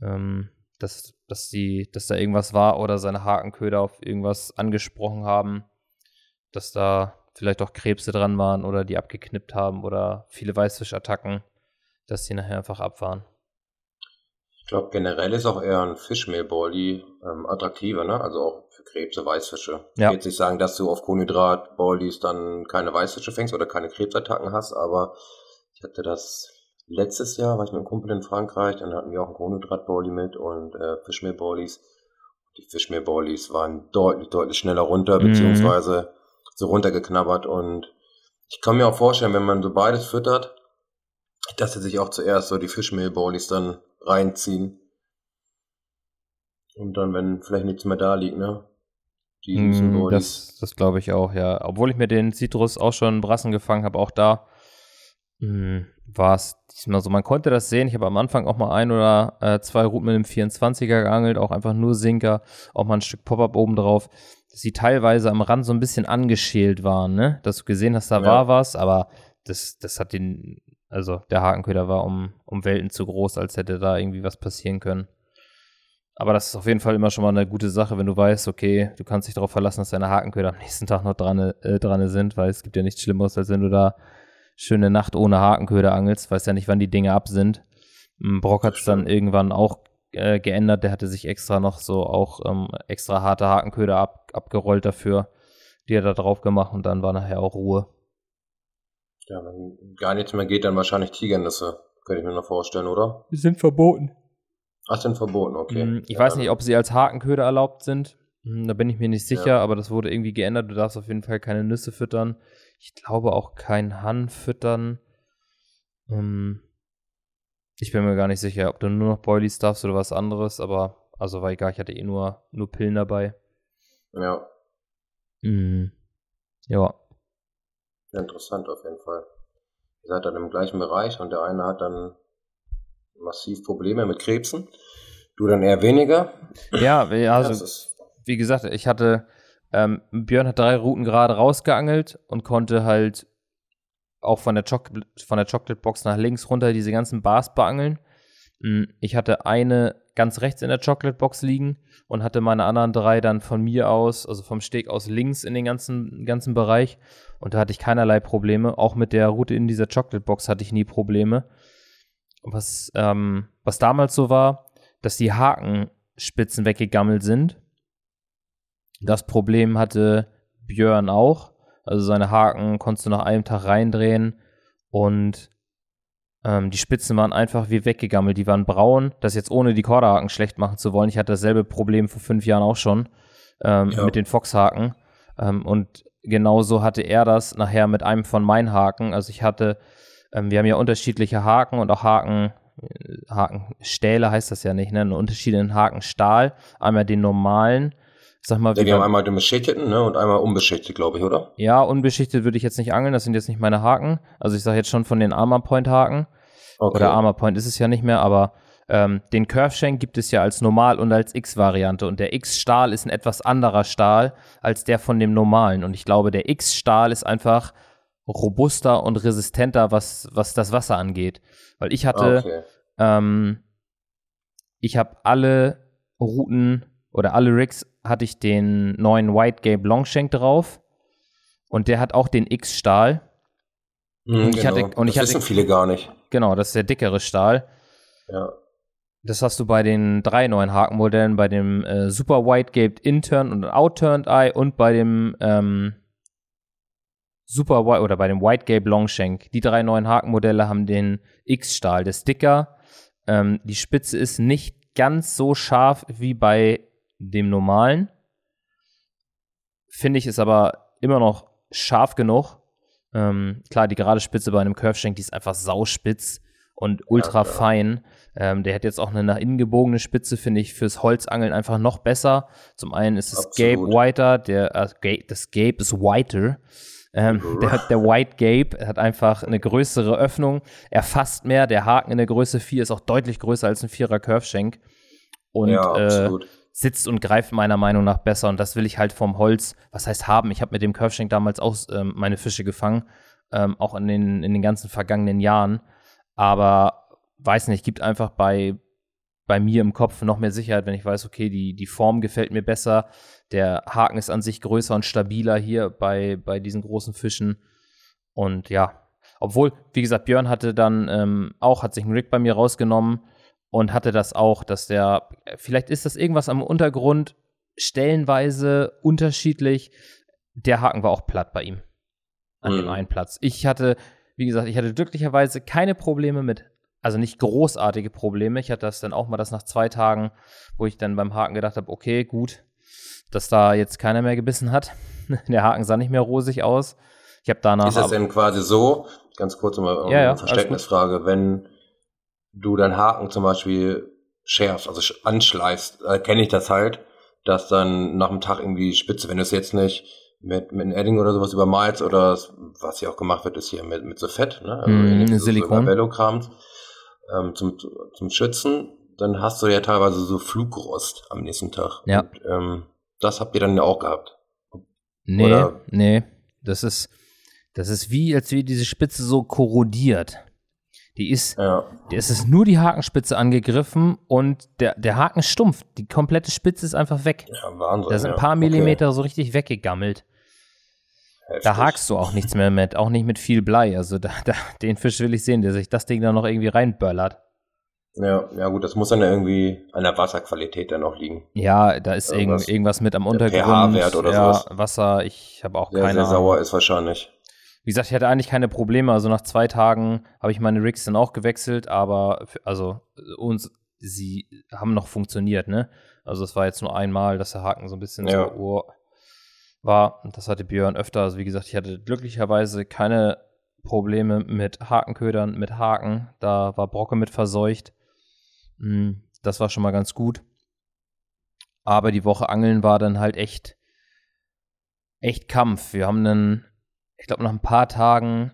Ähm, dass, dass, die, dass da irgendwas war oder seine Hakenköder auf irgendwas angesprochen haben, dass da vielleicht auch Krebse dran waren oder die abgeknippt haben oder viele Weißfischattacken, dass die nachher einfach ab waren. Ich glaube, generell ist auch eher ein Fischmehl-Balli ähm, attraktiver, ne? Also auch für Krebse, Weißfische. Ja. Ich will jetzt nicht sagen, dass du auf Kohlenhydrat-Ballis dann keine Weißfische fängst oder keine Krebsattacken hast, aber ich hatte das letztes Jahr war ich mit einem Kumpel in Frankreich, dann hatten wir auch einen Kohlenhydrat-Bowlie mit und äh, Fischmehl-Bowlies. Die Fischmehl-Bowlies waren deutlich, deutlich schneller runter, mhm. beziehungsweise so runtergeknabbert und ich kann mir auch vorstellen, wenn man so beides füttert, dass sie sich auch zuerst so die Fischmehl-Bowlies dann reinziehen. Und dann, wenn vielleicht nichts mehr da liegt, ne? Die mm, das das glaube ich auch, ja. Obwohl ich mir den Citrus auch schon Brassen gefangen habe, auch da hm, war es diesmal so. Man konnte das sehen. Ich habe am Anfang auch mal ein oder äh, zwei Routen mit dem 24er geangelt, auch einfach nur Sinker, auch mal ein Stück Pop-Up oben drauf, dass sie teilweise am Rand so ein bisschen angeschält waren, ne? Dass du gesehen hast, da ja. war was, aber das, das hat den, also der Hakenköder war um, um Welten zu groß, als hätte da irgendwie was passieren können. Aber das ist auf jeden Fall immer schon mal eine gute Sache, wenn du weißt, okay, du kannst dich darauf verlassen, dass deine Hakenköder am nächsten Tag noch dran, äh, dran sind, weil es gibt ja nichts Schlimmeres, als wenn du da schöne Nacht ohne Hakenköder angelst, weiß ja nicht, wann die Dinge ab sind. Mm, Brock hat es dann irgendwann auch äh, geändert, der hatte sich extra noch so auch ähm, extra harte Hakenköder ab, abgerollt dafür, die er da drauf gemacht und dann war nachher auch Ruhe. Ja, wenn gar nichts mehr geht, dann wahrscheinlich Tigernüsse, könnte ich mir noch vorstellen, oder? Die sind verboten. Ach, sind verboten, okay. Mm, ich ja, weiß nicht, ob sie als Hakenköder erlaubt sind. Mm, da bin ich mir nicht sicher, ja. aber das wurde irgendwie geändert. Du darfst auf jeden Fall keine Nüsse füttern. Ich glaube auch kein Hanf füttern. Ähm, ich bin mir gar nicht sicher, ob du nur noch Boilies darfst oder was anderes, aber also war egal, ich hatte eh nur, nur Pillen dabei. Ja. Mhm. Ja. Interessant auf jeden Fall. Ihr seid dann im gleichen Bereich und der eine hat dann massiv Probleme mit Krebsen. Du dann eher weniger. Ja, also wie gesagt, ich hatte ähm, Björn hat drei Routen gerade rausgeangelt und konnte halt auch von der, Choc von der Chocolate Box nach links runter diese ganzen Bars beangeln. Mm, ich hatte eine ganz rechts in der Chocolate Box liegen und hatte meine anderen drei dann von mir aus, also vom Steg aus links in den ganzen, ganzen Bereich. Und da hatte ich keinerlei Probleme. Auch mit der Route in dieser Chocolate Box hatte ich nie Probleme. Was, ähm, was damals so war, dass die Hakenspitzen weggegammelt sind das Problem hatte Björn auch. Also seine Haken konntest du nach einem Tag reindrehen und ähm, die Spitzen waren einfach wie weggegammelt. Die waren braun. Das jetzt ohne die Korderhaken schlecht machen zu wollen. Ich hatte dasselbe Problem vor fünf Jahren auch schon ähm, ja. mit den Foxhaken. Ähm, und genauso hatte er das nachher mit einem von meinen Haken. Also ich hatte, ähm, wir haben ja unterschiedliche Haken und auch Haken, äh, Hakenstähle heißt das ja nicht, ne? Einen unterschiedlichen Hakenstahl. Einmal den normalen Sag mal, ja, die haben einmal den beschichteten ne, und einmal unbeschichtet, glaube ich, oder? Ja, unbeschichtet würde ich jetzt nicht angeln, das sind jetzt nicht meine Haken. Also ich sage jetzt schon von den Armor Point Haken. Okay. Oder Armor Point ist es ja nicht mehr, aber ähm, den Curve Shank gibt es ja als Normal- und als X-Variante. Und der X-Stahl ist ein etwas anderer Stahl als der von dem normalen. Und ich glaube, der X-Stahl ist einfach robuster und resistenter, was, was das Wasser angeht. Weil ich hatte, okay. ähm, ich habe alle Routen oder alle Rigs hatte ich den neuen White Gabe Longshank drauf. Und der hat auch den X-Stahl. Mhm, Und ich genau. hatte- und ich das hatte- wissen viele gar nicht. Genau, das ist der dickere Stahl. Ja. Das hast du bei den drei neuen Hakenmodellen, bei dem äh, Super White Gaped Intern und Outturned Eye und bei dem ähm, Super White oder bei dem White Gape Longshank. Die drei neuen Hakenmodelle haben den X-Stahl, der Sticker. Ähm, die Spitze ist nicht ganz so scharf wie bei dem normalen. Finde ich, ist aber immer noch scharf genug. Ähm, klar, die gerade Spitze bei einem Curve Shank, die ist einfach sauspitz und ultra klar. fein. Ähm, der hat jetzt auch eine nach innen gebogene Spitze, finde ich, fürs Holzangeln einfach noch besser. Zum einen ist das Gape Absolut. whiter, der, äh, Gape, das Gape ist whiter. Ähm, der, hat- der White Gape hat einfach eine größere Öffnung. Er fasst mehr. Der Haken in der Größe 4 ist auch deutlich größer als ein Vierer Curve Shank. Und ja, äh. Sitzt und greift meiner Meinung nach besser. Und das will ich halt vom Holz, was heißt haben. Ich habe mit dem Curveshank damals auch ähm, meine Fische gefangen, ähm, auch in den, in den ganzen vergangenen Jahren. Aber weiß nicht, gibt einfach bei, bei mir im Kopf noch mehr Sicherheit, wenn ich weiß, okay, die, die Form gefällt mir besser. Der Haken ist an sich größer und stabiler hier bei, bei diesen großen Fischen. Und ja, obwohl, wie gesagt, Björn hatte dann ähm, auch, hat sich einen Rig bei mir rausgenommen und hatte das auch, dass der, vielleicht ist das irgendwas am Untergrund, stellenweise unterschiedlich. Der Haken war auch platt bei ihm. An dem Mhm. einen Platz. Ich hatte, wie gesagt, ich hatte glücklicherweise keine Probleme mit, also nicht großartige Probleme. Ich hatte das dann auch mal das nach zwei Tagen, wo ich dann beim Haken gedacht habe, okay, gut, dass da jetzt keiner mehr gebissen hat. Der Haken sah nicht mehr rosig aus. Ich habe danach. Ist das denn quasi so, ganz kurz mal Ja, ja, eine Verständnisfrage, wenn du deinen Haken zum Beispiel schärfst, also sch- anschleißt, äh, kenne ich das halt, dass dann nach dem Tag irgendwie Spitze, wenn du es jetzt nicht mit, mit einem Edding oder sowas übermalst oder was hier auch gemacht wird, ist hier mit, mit so Fett, ne? Also wie so Silikon. Labello-Krams, ähm, zum, zum Schützen, dann hast du ja teilweise so Flugrost am nächsten Tag. Ja. Und, ähm, das habt ihr dann ja auch gehabt. Nee, Oder- nee. Das ist, das ist wie, als wäre diese Spitze so korrodiert. Die ist, Ja. der ist es nur die Hakenspitze angegriffen und der, der Haken stumpft. Die komplette Spitze ist einfach weg. ja, Wahnsinn. Da sind ein paar Okay. Millimeter so richtig weggegammelt. Da Heftig. hakst du auch nichts mehr mit, auch nicht mit viel Blei. Also da, da, den Fisch will ich sehen, der sich das Ding da noch irgendwie reinböllert. Ja, ja gut, das muss dann ja irgendwie an der Wasserqualität dann auch liegen. Ja, da ist irgendwas, Irgendwas- mit am der Untergrund. pH-Wert oder ja, sowas. Wasser, ich habe auch Sehr, keine sehr Ahnung. sauer ist wahrscheinlich. Wie gesagt, ich hatte eigentlich keine Probleme. Also nach zwei Tagen habe ich meine Rigs dann auch gewechselt, aber also uns, sie haben noch funktioniert, ne? Also es war jetzt nur einmal, dass der Haken so ein bisschen Ja. so oh, war. Und das hatte Björn öfter. Also wie gesagt, ich hatte glücklicherweise keine Probleme mit Hakenködern, mit Haken. Da war Brocke mit verseucht. Mm, Das war schon mal ganz gut. Aber die Woche Angeln war dann halt echt, echt Kampf. Wir haben dann, ich glaube, nach ein paar Tagen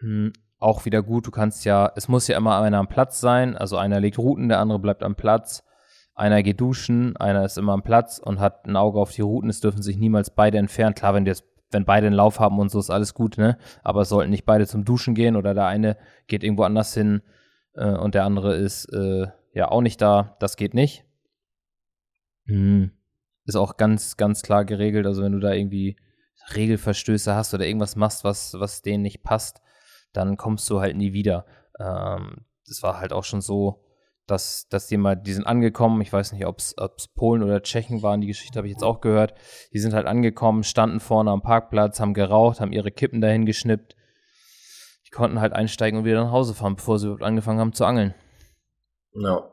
hm, auch wieder gut. Du kannst ja, es muss ja immer einer am Platz sein. Also einer legt Routen, der andere bleibt am Platz. Einer geht duschen, einer ist immer am Platz und hat ein Auge auf die Routen. Es dürfen sich niemals beide entfernen. Klar, wenn, jetzt, wenn beide einen Lauf haben und so, ist alles gut, ne? Aber es sollten nicht beide zum Duschen gehen oder der eine geht irgendwo anders hin äh, und der andere ist äh, ja auch nicht da. Das geht nicht. Hm. Ist auch ganz, ganz klar geregelt. Also wenn du da irgendwie Regelverstöße hast oder irgendwas machst, was, was denen nicht passt, dann kommst du halt nie wieder. Ähm, das war halt auch schon so, dass, dass die mal, die sind angekommen, ich weiß nicht, ob es Polen oder Tschechen waren, die Geschichte habe ich jetzt auch gehört. Die sind halt angekommen, standen vorne am Parkplatz, haben geraucht, haben ihre Kippen dahin geschnippt. Die konnten halt einsteigen und wieder nach Hause fahren, bevor sie überhaupt angefangen haben zu angeln. Ja.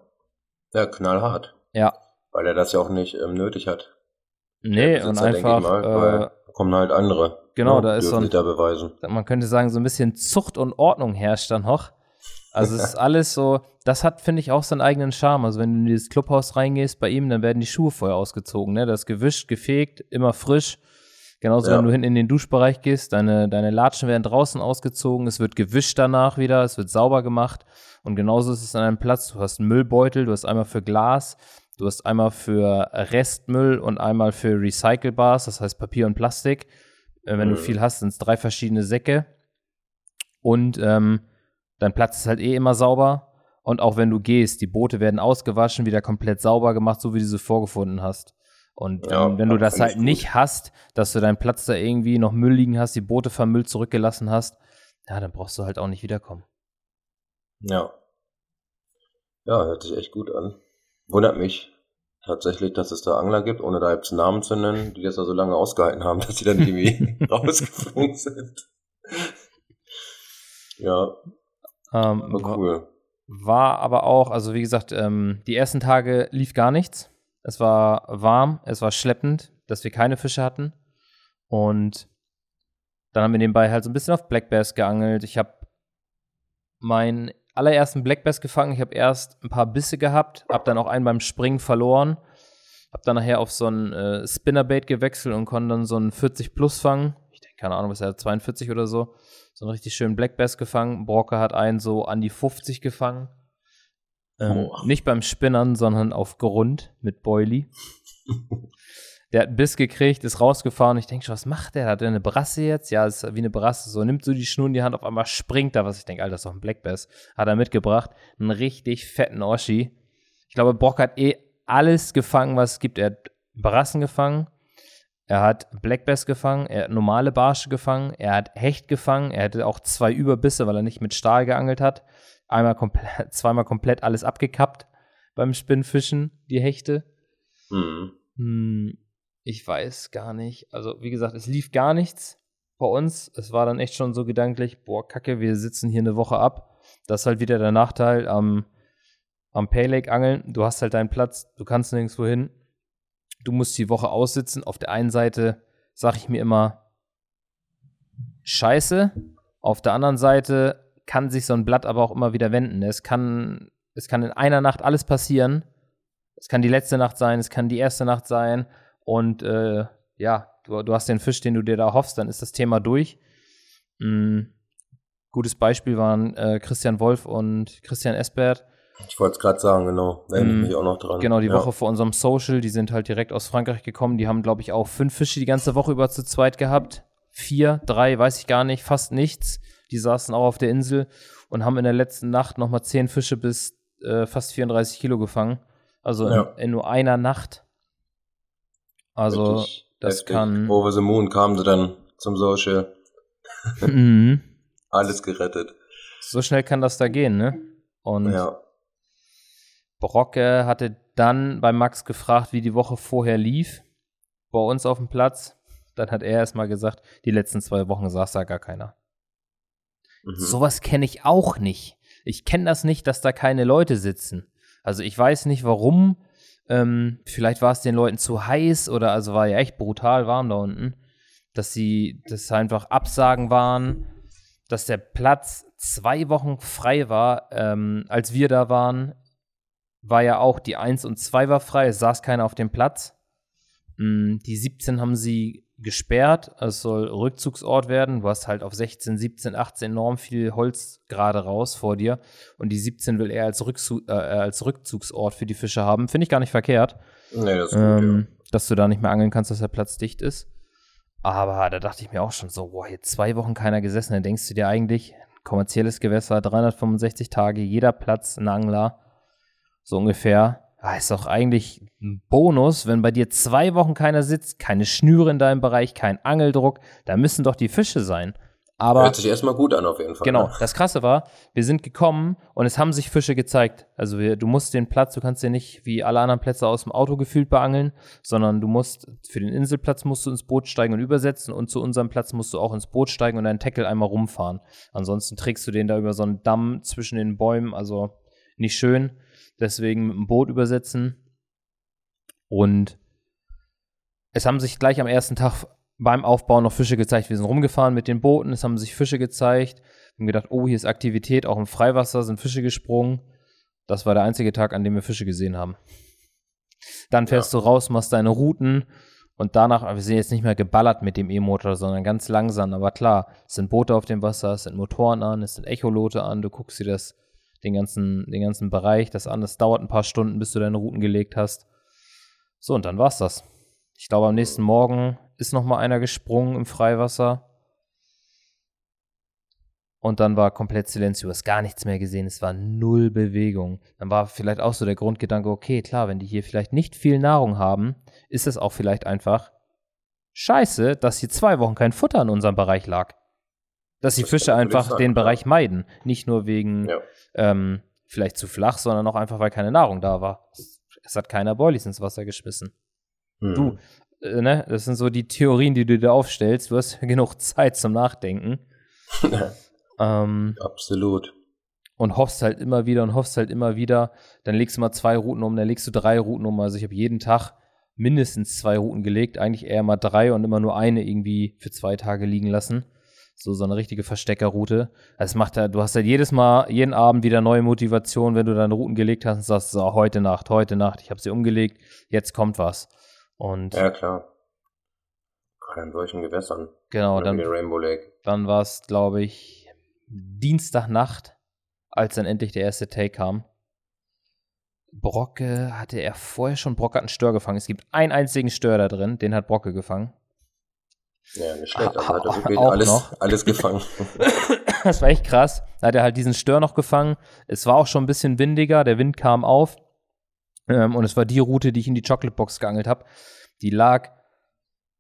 Ja, knallhart. Ja. Weil er das ja auch nicht ähm, nötig hat. Nee, und einfach, mal, äh, kommen halt andere. genau, ne, da ist so ein- da beweisen. man könnte sagen, so ein bisschen Zucht und Ordnung herrscht dann noch. Also es ist alles so, das hat, finde ich, auch seinen eigenen Charme. Also wenn du in dieses Clubhaus reingehst bei ihm, dann werden die Schuhe vorher ausgezogen, ne? Das ist gewischt, gefegt, immer frisch. Genauso, Ja. wenn du hinten in den Duschbereich gehst, deine, deine Latschen werden draußen ausgezogen, es wird gewischt danach wieder, es wird sauber gemacht. Und genauso ist es an einem Platz. Du hast einen Müllbeutel, du hast einmal für Glas, du hast einmal für Restmüll und einmal für Recycelbars, das heißt Papier und Plastik. Äh, wenn du Mhm. viel hast, sind es drei verschiedene Säcke. Und ähm, dein Platz ist halt eh immer sauber. Und auch wenn du gehst, die Boote werden ausgewaschen, wieder komplett sauber gemacht, so wie du sie vorgefunden hast. Und ja, ähm, wenn du das halt nicht hast, dass du deinen Platz da irgendwie noch Müll liegen hast, die Boote vermüllt zurückgelassen hast, ja, dann brauchst du halt auch nicht wiederkommen. Ja. Ja, hört sich echt gut an. Wundert mich tatsächlich, dass es da Angler gibt, ohne da jetzt Namen zu nennen, die das da so lange ausgehalten haben, dass sie dann irgendwie rausgeflogen sind. ja. Ähm, war cool. War aber auch, also wie gesagt, ähm, die ersten Tage lief gar nichts. Es war warm, es war schleppend, dass wir keine Fische hatten. Und dann haben wir nebenbei halt so ein bisschen auf Black Bass geangelt. Ich habe meinen allerersten Black Bass gefangen. Ich habe erst ein paar Bisse gehabt, habe dann auch einen beim Springen verloren. Habe dann nachher auf so ein äh, Spinnerbait gewechselt und konnte dann so einen 40 Plus fangen. Ich denke, keine Ahnung, was er 42 oder so. So einen richtig schönen Black Bass gefangen. Brocker hat einen so an die 50 gefangen. Ähm, nicht beim Spinnern, sondern auf Grund mit Boily. der hat einen Biss gekriegt, ist rausgefahren. Ich denke schon, was macht der? Hat er eine Brasse jetzt? Ja, ist wie eine Brasse. So, nimmt so die Schnur in die Hand, auf einmal springt da was. Ich denke, Alter, das ist doch ein Black Bass. Hat er mitgebracht. Einen richtig fetten Oschi. Ich glaube, Brock hat eh alles gefangen, was es gibt. Er hat Brassen gefangen. Er hat Black Bass gefangen, er hat normale Barsche gefangen, er hat Hecht gefangen, er hatte auch zwei Überbisse, weil er nicht mit Stahl geangelt hat einmal komplett, zweimal komplett alles abgekappt beim Spinnfischen, die Hechte. Mhm. Ich weiß gar nicht. Also, wie gesagt, es lief gar nichts bei uns. Es war dann echt schon so gedanklich, boah, Kacke, wir sitzen hier eine Woche ab. Das ist halt wieder der Nachteil am, am Pay Lake angeln. Du hast halt deinen Platz, du kannst nirgendwo hin. Du musst die Woche aussitzen. Auf der einen Seite sage ich mir immer, scheiße. Auf der anderen Seite kann sich so ein Blatt aber auch immer wieder wenden. Es kann, es kann in einer Nacht alles passieren. Es kann die letzte Nacht sein, es kann die erste Nacht sein. Und äh, ja, du, du hast den Fisch, den du dir da hoffst, dann ist das Thema durch. Mhm. Gutes Beispiel waren äh, Christian Wolf und Christian Esbert. Ich wollte es gerade sagen, genau. Da erinnere mm, mich auch noch dran. Genau, die ja. Woche vor unserem Social, die sind halt direkt aus Frankreich gekommen. Die haben, glaube ich, auch fünf Fische die ganze Woche über zu zweit gehabt. Vier, drei, weiß ich gar nicht, fast nichts. Die saßen auch auf der Insel und haben in der letzten Nacht nochmal 10 Fische bis äh, fast 34 Kilo gefangen. Also ja. in, in, nur einer Nacht. Also Richtig das heftig. kann. Over the Moon kamen sie dann zum Social. mhm. Alles gerettet. So schnell kann das da gehen, ne? Und ja. Brocke hatte dann bei Max gefragt, wie die Woche vorher lief. Bei uns auf dem Platz. Dann hat er erstmal gesagt, die letzten zwei Wochen saß da gar keiner. Mhm. Sowas kenne ich auch nicht. Ich kenne das nicht, dass da keine Leute sitzen. Also ich weiß nicht warum. Ähm, vielleicht war es den Leuten zu heiß oder also war ja echt brutal warm da unten, dass sie das einfach Absagen waren, dass der Platz zwei Wochen frei war, ähm, als wir da waren, war ja auch die 1 und 2 war frei, es saß keiner auf dem Platz. Mm, die 17 haben sie gesperrt. Es soll Rückzugsort werden. Du hast halt auf 16, 17, 18 enorm viel Holz gerade raus vor dir. Und die 17 will er als, Rückzu äh, als Rückzugsort für die Fische haben. Finde ich gar nicht verkehrt. Nee, das ist gut, ähm, ja. Dass du da nicht mehr angeln kannst, dass der Platz dicht ist. Aber da dachte ich mir auch schon so, boah, jetzt zwei Wochen keiner gesessen. Dann denkst du dir eigentlich, kommerzielles Gewässer, 365 Tage, jeder Platz ein Angler. So ungefähr Ah, ist doch eigentlich ein Bonus, wenn bei dir zwei Wochen keiner sitzt, keine Schnüre in deinem Bereich, kein Angeldruck, da müssen doch die Fische sein. Aber hört sich erstmal gut an auf jeden Fall. Genau, ne? das Krasse war, wir sind gekommen und es haben sich Fische gezeigt. Also wir, du musst den Platz, du kannst den nicht wie alle anderen Plätze aus dem Auto gefühlt beangeln, sondern du musst für den Inselplatz musst du ins Boot steigen und übersetzen und zu unserem Platz musst du auch ins Boot steigen und deinen Tackle einmal rumfahren. Ansonsten trägst du den da über so einen Damm zwischen den Bäumen, also nicht schön deswegen mit dem Boot übersetzen. Und es haben sich gleich am ersten Tag beim Aufbau noch Fische gezeigt. Wir sind rumgefahren mit den Booten, es haben sich Fische gezeigt. Wir haben gedacht, oh, hier ist Aktivität, auch im Freiwasser sind Fische gesprungen. Das war der einzige Tag, an dem wir Fische gesehen haben. Dann fährst ja. du raus, machst deine Routen und danach, wir sind jetzt nicht mehr geballert mit dem E-Motor, sondern ganz langsam. Aber klar, es sind Boote auf dem Wasser, es sind Motoren an, es sind Echolote an, du guckst dir das den ganzen, den ganzen Bereich, das. Das dauert ein paar Stunden, bis du deine Routen gelegt hast. So, und dann war's das. Ich glaube, am nächsten Morgen ist noch mal einer gesprungen im Freiwasser. und dann war komplett Silenz, du hast gar nichts mehr gesehen, es war null Bewegung. Dann war vielleicht auch so der Grundgedanke, okay, klar, wenn die hier vielleicht nicht viel Nahrung haben, ist es auch vielleicht einfach scheiße, dass hier zwei Wochen kein Futter in unserem Bereich lag. Dass die Fische einfach sagen, den Bereich meiden. Nicht nur wegen ja. Ähm, vielleicht zu flach, sondern auch einfach, weil keine Nahrung da war. Es hat keiner Boilies ins Wasser geschmissen. Mhm. Du, äh, ne, das sind so die Theorien, die du dir aufstellst. Du hast genug Zeit zum Nachdenken. ähm, Absolut. Und hoffst halt immer wieder und hoffst halt immer wieder. Dann legst du mal zwei Routen um, dann legst du drei Routen um. Also ich habe jeden Tag mindestens zwei Routen gelegt, eigentlich eher mal drei und immer nur eine irgendwie für zwei Tage liegen lassen. So, so eine richtige Versteckerroute. Das macht ja, du hast halt jedes Mal, jeden Abend wieder neue Motivation, wenn du deine Routen gelegt hast und sagst, so, heute Nacht, heute Nacht, ich habe sie umgelegt, jetzt kommt was. Und ja, klar. Gerade in solchen Gewässern. Genau, dann, Rainbow Lake. dann war es, glaube ich, Dienstagnacht, als dann endlich der erste Take kam. Brocke hatte er vorher schon, Brocke hat einen Stör gefangen. Es gibt einen einzigen Stör da drin, den hat Brocke gefangen. Ja, nicht schlecht, aber hat er wirklich alles, noch. alles gefangen. das war echt krass. Da hat er halt diesen Stör noch gefangen. Es war auch schon ein bisschen windiger, der Wind kam auf. Ähm, und es war die Route, die ich in die Chocolate Box geangelt habe. Die lag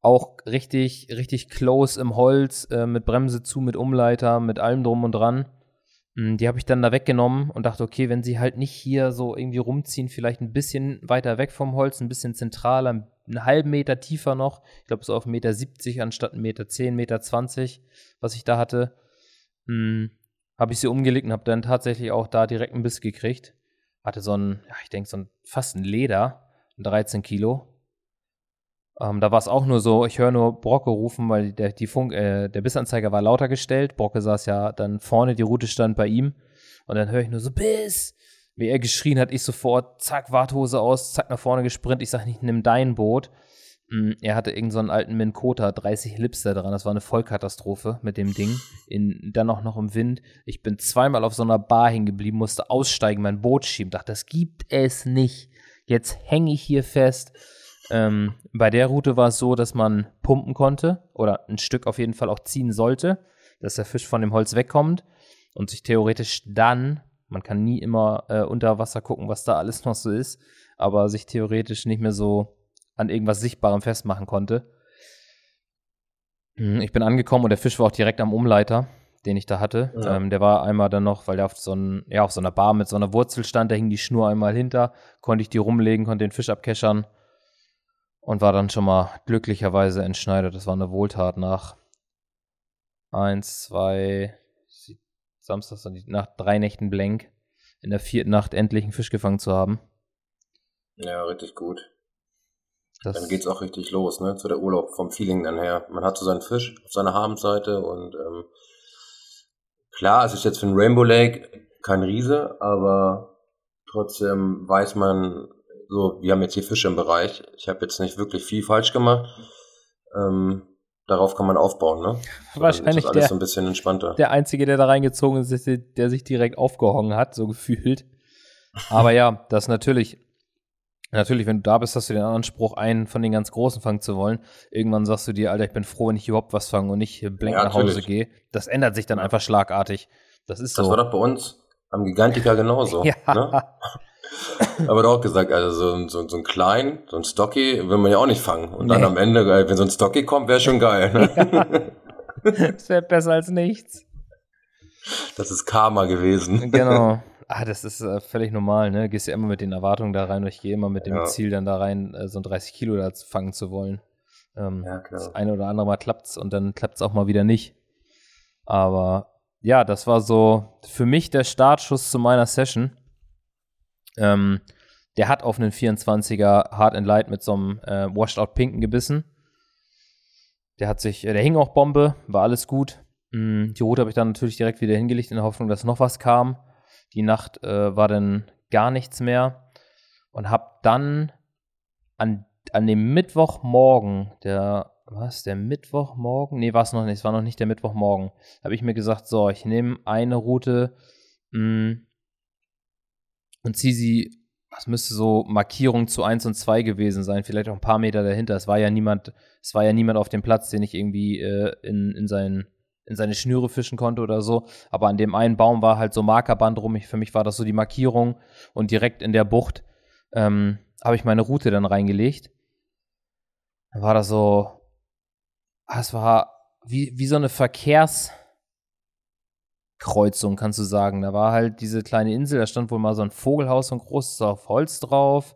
auch richtig, richtig close im Holz, äh, mit Bremse zu, mit Umleiter, mit allem drum und dran. Hm, die habe ich dann da weggenommen und dachte, okay, wenn sie halt nicht hier so irgendwie rumziehen, vielleicht ein bisschen weiter weg vom Holz, ein bisschen zentraler, einen halben Meter tiefer noch. Ich glaube, so auf 1,70 Meter 70 anstatt 1,10 Meter, 10, Meter 20, was ich da hatte. Hm, habe ich sie umgelegt und habe dann tatsächlich auch da direkt einen Biss gekriegt. Hatte so ein, ja, ich denke, so ein fast ein Leder, 13 Kilo. Ähm, da war es auch nur so, ich höre nur Brocke rufen, weil der, die Funk, äh, der Bissanzeiger war lauter gestellt. Brocke saß ja dann vorne, die Route stand bei ihm. Und dann höre ich nur so, Biss! Wie er geschrien hat, ich sofort, zack, Warthose aus, zack, nach vorne gesprintet. Ich sage nicht, nimm dein Boot. Mm, er hatte irgendeinen so alten Minkota, 30 Lipster dran. Das war eine Vollkatastrophe mit dem Ding. In, dann auch noch im Wind. Ich bin zweimal auf so einer Bar hingeblieben, musste aussteigen, mein Boot schieben. Dachte, das gibt es nicht. Jetzt hänge ich hier fest. Ähm, bei der Route war es so, dass man pumpen konnte oder ein Stück auf jeden Fall auch ziehen sollte, dass der Fisch von dem Holz wegkommt und sich theoretisch dann, man kann nie immer äh, unter Wasser gucken, was da alles noch so ist, aber sich theoretisch nicht mehr so an irgendwas Sichtbarem festmachen konnte. Hm, ich bin angekommen und der Fisch war auch direkt am Umleiter, den ich da hatte. Ja. Ähm, der war einmal dann noch, weil der auf so, ein, ja, auf so einer Bar mit so einer Wurzel stand, da hing die Schnur einmal hinter, konnte ich die rumlegen, konnte den Fisch abkeschern und war dann schon mal glücklicherweise entschneidet. Das war eine Wohltat nach eins, zwei, Samstags, nach drei Nächten blank, in der vierten Nacht endlich einen Fisch gefangen zu haben. Ja, richtig gut. Das dann geht's auch richtig los, ne? Zu der Urlaub vom Feeling dann her. Man hat so seinen Fisch auf seiner Habenseite und ähm, klar, es ist jetzt für ein Rainbow Lake kein Riese, aber trotzdem weiß man, so, wir haben jetzt hier Fische im Bereich. Ich habe jetzt nicht wirklich viel falsch gemacht. Ähm, darauf kann man aufbauen, ne? So, Wahrscheinlich alles der, so ein bisschen entspannter. Der Einzige, der da reingezogen ist, der sich direkt aufgehongen hat, so gefühlt. Aber ja, das natürlich, natürlich, wenn du da bist, hast du den Anspruch, einen von den ganz Großen fangen zu wollen. Irgendwann sagst du dir, Alter, ich bin froh, wenn ich überhaupt was fange und nicht blank ja, nach Hause gehe. Das ändert sich dann einfach schlagartig. Das ist so. Das war doch bei uns am Gigantika genauso. ja. Ne? Aber doch gesagt, also so, so, so ein klein, so ein Stocky will man ja auch nicht fangen. Und dann am Ende, wenn so ein Stocky kommt, wäre schon geil. Ne? Ja. Das wäre besser als nichts. Das ist Karma gewesen. Genau. Ah, das ist äh, völlig normal, ne? Gehst ja immer mit den Erwartungen da rein und ich gehe immer mit dem ja. Ziel dann da rein, äh, so ein 30 Kilo da fangen zu wollen. Ähm, ja, klar. Das eine oder andere Mal klappt's und dann klappt's auch mal wieder nicht. Aber ja, das war so für mich der Startschuss zu meiner Session. Ähm, der hat auf einen 24er Hard and Light mit so einem äh, Washed Out Pinken gebissen. Der hat sich, äh, der hing auch Bombe, war alles gut. Mhm, die Route habe ich dann natürlich direkt wieder hingelegt in der Hoffnung, dass noch was kam. Die Nacht äh, war dann gar nichts mehr und habe dann an, an dem Mittwochmorgen, der was, der Mittwochmorgen? Nee, war es noch nicht, es war noch nicht der Mittwochmorgen. Habe ich mir gesagt, so, ich nehme eine Route mh, mm, und sie, was müsste so Markierung zu 1 und 2 gewesen sein, vielleicht auch ein paar Meter dahinter. Es war ja niemand, es war ja niemand auf dem Platz, den ich irgendwie äh, in, in, sein, in seine Schnüre fischen konnte oder so. Aber an dem einen Baum war halt so Markerband rum. Ich, für mich war das so die Markierung. Und direkt in der Bucht ähm, habe ich meine Route dann reingelegt. Dann war das so, ah, es war wie, wie so eine Verkehrskreuzung, kannst du sagen. Da war halt diese kleine Insel, da stand wohl mal so ein Vogelhaus, so ein großes auf Holz drauf.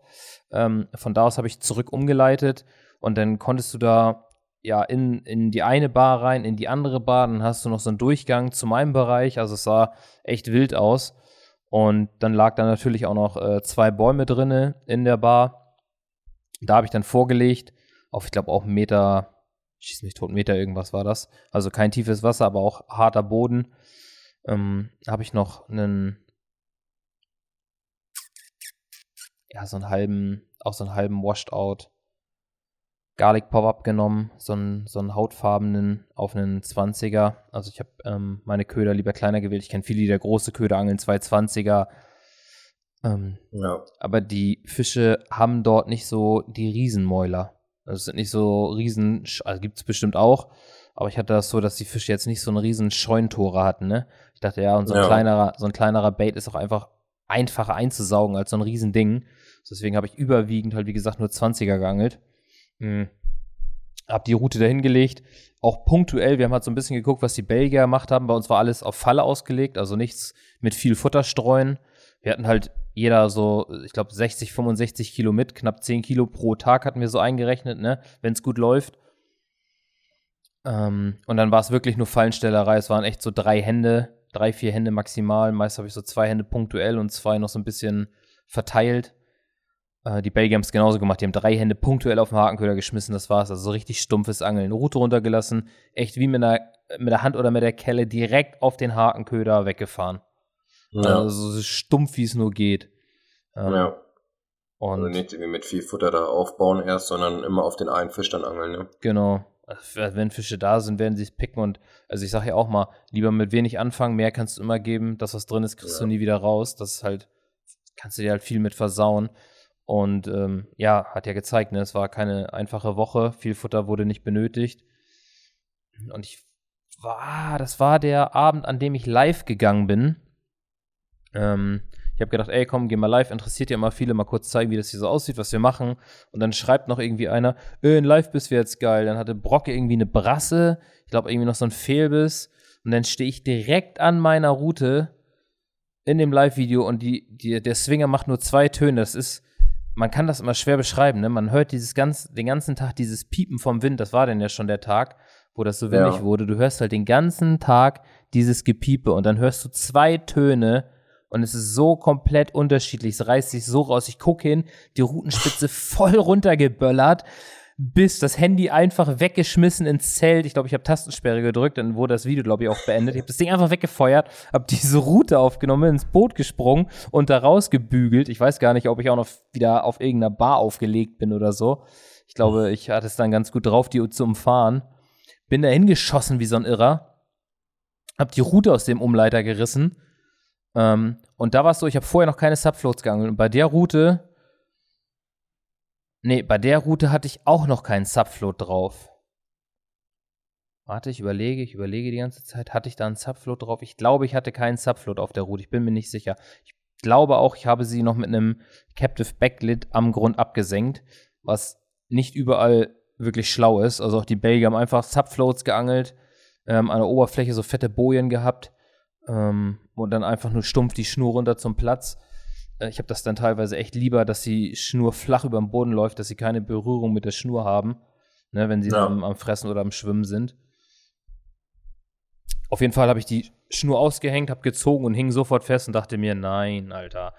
Ähm, von da aus habe ich zurück umgeleitet und dann konntest du da ja in, in die eine Bar rein, in die andere Bar, dann hast du noch so einen Durchgang zu meinem Bereich, also es sah echt wild aus. Und dann lag da natürlich auch noch äh, zwei Bäume drinne in der Bar. Da habe ich dann vorgelegt, auf ich glaube auch einen Meter, schieß mich tot, Meter irgendwas war das. Also kein tiefes Wasser, aber auch harter Boden. Ähm, habe ich noch einen, ja, so einen halben, auch so einen halben Washed Out Garlic Pop-Up genommen, so einen, so einen hautfarbenen auf einen 20er. Also ich habe ähm, meine Köder lieber kleiner gewählt. Ich kenne viele, die da große Köder angeln, 220er. Ähm, ja. Aber die Fische haben dort nicht so die Riesenmäuler. Also es sind nicht so riesen, also gibt es bestimmt auch, aber ich hatte das so, dass die Fische jetzt nicht so einen riesen Scheunentore hatten, ne? Ich dachte, ja, und so ein ja. kleinerer, so ein kleinerer Bait ist auch einfach einfacher einzusaugen als so ein Riesending. Deswegen habe ich überwiegend halt, wie gesagt, nur 20er geangelt. Mhm. Hab die Route dahin gelegt. Auch punktuell, wir haben halt so ein bisschen geguckt, was die Belgier gemacht haben. Bei uns war alles auf Falle ausgelegt, also nichts mit viel Futter streuen. Wir hatten halt jeder so, ich glaube, 60, 65 Kilo mit, knapp 10 Kilo pro Tag hatten wir so eingerechnet, ne, wenn es gut läuft. Ähm, und dann war es wirklich nur Fallenstellerei. Es waren echt so drei Hände, drei, vier Hände maximal. Meist habe ich so zwei Hände punktuell und zwei noch so ein bisschen verteilt. Äh, die Belgier haben es genauso gemacht. Die haben drei Hände punktuell auf den Hakenköder geschmissen. Das war's. Also so richtig stumpfes Angeln. Route runtergelassen. Echt wie mit, einer, mit der Hand oder mit der Kelle direkt auf den Hakenköder weggefahren. Ja. Also so stumpf, wie es nur geht. Ähm, ja. Und also nicht irgendwie mit viel Futter da aufbauen erst, sondern immer auf den einen Fisch dann angeln, ne? Genau. Wenn Fische da sind, werden sie es picken und also ich sage ja auch mal, lieber mit wenig anfangen, mehr kannst du immer geben. Das, was drin ist, kriegst ja. du nie wieder raus. Das ist halt, kannst du dir halt viel mit versauen. Und ähm, ja, hat ja gezeigt, ne? es war keine einfache Woche, viel Futter wurde nicht benötigt. Und ich war, das war der Abend, an dem ich live gegangen bin. Ähm, ich habe gedacht, ey, komm, geh mal live, interessiert ja immer viele, mal kurz zeigen, wie das hier so aussieht, was wir machen. Und dann schreibt noch irgendwie einer, äh, in live bist wir jetzt geil. Dann hatte Brocke irgendwie eine Brasse, ich glaube irgendwie noch so ein Fehlbiss. Und dann stehe ich direkt an meiner Route in dem Live-Video und die, die, der Swinger macht nur zwei Töne. Das ist man kann das immer schwer beschreiben, ne? Man hört dieses ganz, den ganzen Tag dieses Piepen vom Wind, das war denn ja schon der Tag, wo das so windig ja. wurde. Du hörst halt den ganzen Tag dieses Gepiepe und dann hörst du zwei Töne und es ist so komplett unterschiedlich. Es reißt sich so raus. Ich gucke hin, die Routenspitze voll runtergeböllert bis das Handy einfach weggeschmissen ins Zelt. Ich glaube, ich habe Tastensperre gedrückt, dann wurde das Video, glaube ich, auch beendet. Ich habe das Ding einfach weggefeuert, habe diese Route aufgenommen, ins Boot gesprungen und da rausgebügelt. Ich weiß gar nicht, ob ich auch noch wieder auf irgendeiner Bar aufgelegt bin oder so. Ich glaube, ich hatte es dann ganz gut drauf, die zu umfahren. Bin da hingeschossen wie so ein Irrer. Hab die Route aus dem Umleiter gerissen. Ähm, und da war es so, ich habe vorher noch keine Subfloats geangelt. Und bei der Route Nee, bei der Route hatte ich auch noch keinen Subfloat drauf. Warte, ich überlege, ich überlege die ganze Zeit. Hatte ich da einen Subfloat drauf? Ich glaube, ich hatte keinen Subfloat auf der Route. Ich bin mir nicht sicher. Ich glaube auch, ich habe sie noch mit einem Captive Backlit am Grund abgesenkt, was nicht überall wirklich schlau ist. Also auch die Belgier haben einfach Subfloats geangelt, ähm, an der Oberfläche so fette Bojen gehabt ähm, und dann einfach nur stumpf die Schnur runter zum Platz. Äh, ich habe das dann teilweise echt lieber, dass die Schnur flach über dem Boden läuft, dass sie keine Berührung mit der Schnur haben, ne, wenn sie ja. am, am Fressen oder am Schwimmen sind. Auf jeden Fall habe ich die Schnur ausgehängt, habe gezogen und hing sofort fest und dachte mir, nein, Alter.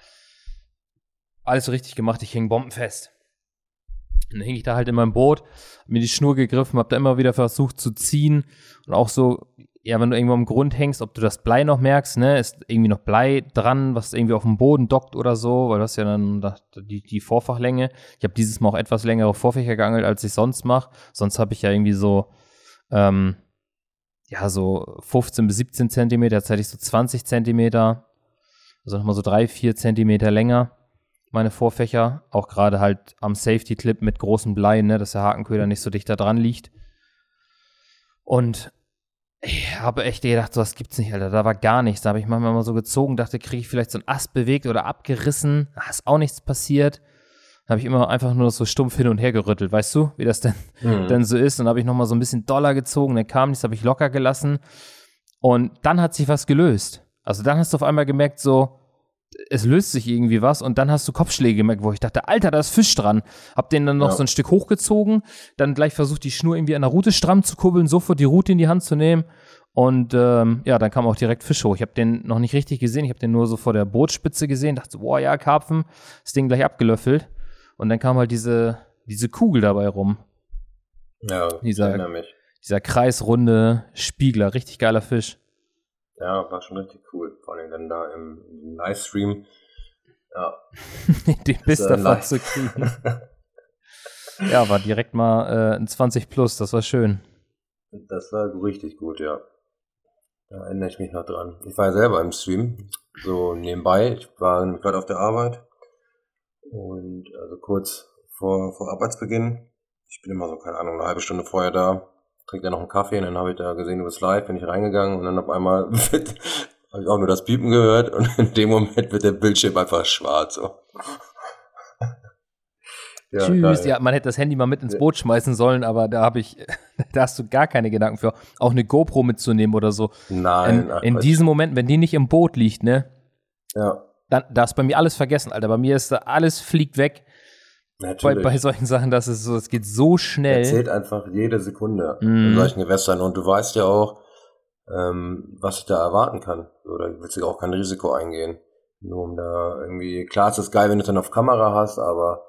Alles so richtig gemacht, ich hing bombenfest. Und dann hing ich da halt in meinem Boot, hab mir die Schnur gegriffen, hab da immer wieder versucht zu ziehen und auch so ja, wenn du irgendwo am Grund hängst, ob du das Blei noch merkst, ne, ist irgendwie noch Blei dran, was irgendwie auf dem Boden dockt oder so, weil das ja dann die, die Vorfachlänge. Ich habe dieses Mal auch etwas längere Vorfächer geangelt, als ich sonst mache. Sonst habe ich ja irgendwie so, ähm, ja, so 15 bis 17 Zentimeter, jetzt hätte ich so 20 Zentimeter, also nochmal so drei, vier Zentimeter länger, meine Vorfächer. Auch gerade halt am Safety-Clip mit großen Blei, ne, dass der Hakenköder nicht so dicht da dran liegt. Und Ich habe echt gedacht, sowas gibt's nicht, Alter. Da war gar nichts. Da habe ich manchmal mal so gezogen, dachte, kriege ich vielleicht so einen Ast bewegt oder abgerissen. Da ist auch nichts passiert. Da habe ich immer einfach nur so stumpf hin und her gerüttelt, weißt du, wie das denn, mhm. denn so ist. Und dann habe ich nochmal so ein bisschen Dollar gezogen, dann kam nichts, habe ich locker gelassen. Und dann hat sich was gelöst. Also dann hast du auf einmal gemerkt, so, es löst sich irgendwie was und dann hast du Kopfschläge gemerkt, wo ich dachte, Alter, da ist Fisch dran. Hab den dann noch ja. so ein Stück hochgezogen, dann gleich versucht, die Schnur irgendwie an der Route stramm zu kurbeln, sofort die Route in die Hand zu nehmen. Und ähm, ja, dann kam auch direkt Fisch hoch. Ich habe den noch nicht richtig gesehen, ich habe den nur so vor der Bootspitze gesehen, dachte, boah, ja, Karpfen, das Ding gleich abgelöffelt. Und dann kam halt diese, diese Kugel dabei rum. Ja, dieser, ich mich. Dieser kreisrunde Spiegler, richtig geiler Fisch. Ja, war schon richtig cool. Vor allem dann da im, im Livestream. Ja. Den Biss davon zu kriegen. ja, war direkt mal äh, ein 20 plus, das war schön. Das war richtig gut, ja. Da erinnere ich mich noch dran. Ich war ja selber im Stream, so nebenbei. Ich war gerade auf der Arbeit. Und also kurz vor, vor Arbeitsbeginn. Ich bin immer so, keine Ahnung, eine halbe Stunde vorher da trinkt er noch einen Kaffee und dann habe ich da gesehen, du bist live, bin ich reingegangen und dann auf einmal habe ich auch nur das Piepen gehört und in dem Moment wird der Bildschirm einfach schwarz. So. ja, Tschüss, geil. ja, man hätte das Handy mal mit ins Boot schmeißen sollen, aber da habe ich, da hast du gar keine Gedanken für, auch eine GoPro mitzunehmen oder so. Nein. In, in diesem Moment, wenn die nicht im Boot liegt, ne? Ja. Dann, da ist bei mir alles vergessen, Alter. Bei mir ist da alles fliegt weg. Bei, bei, solchen Sachen, dass es so, es geht so schnell. Er zählt einfach jede Sekunde mm. in solchen Gewässern und du weißt ja auch, ähm, was ich da erwarten kann. Oder du willst ja auch kein Risiko eingehen. Nur um da irgendwie, klar, es ist geil, wenn du es dann auf Kamera hast, aber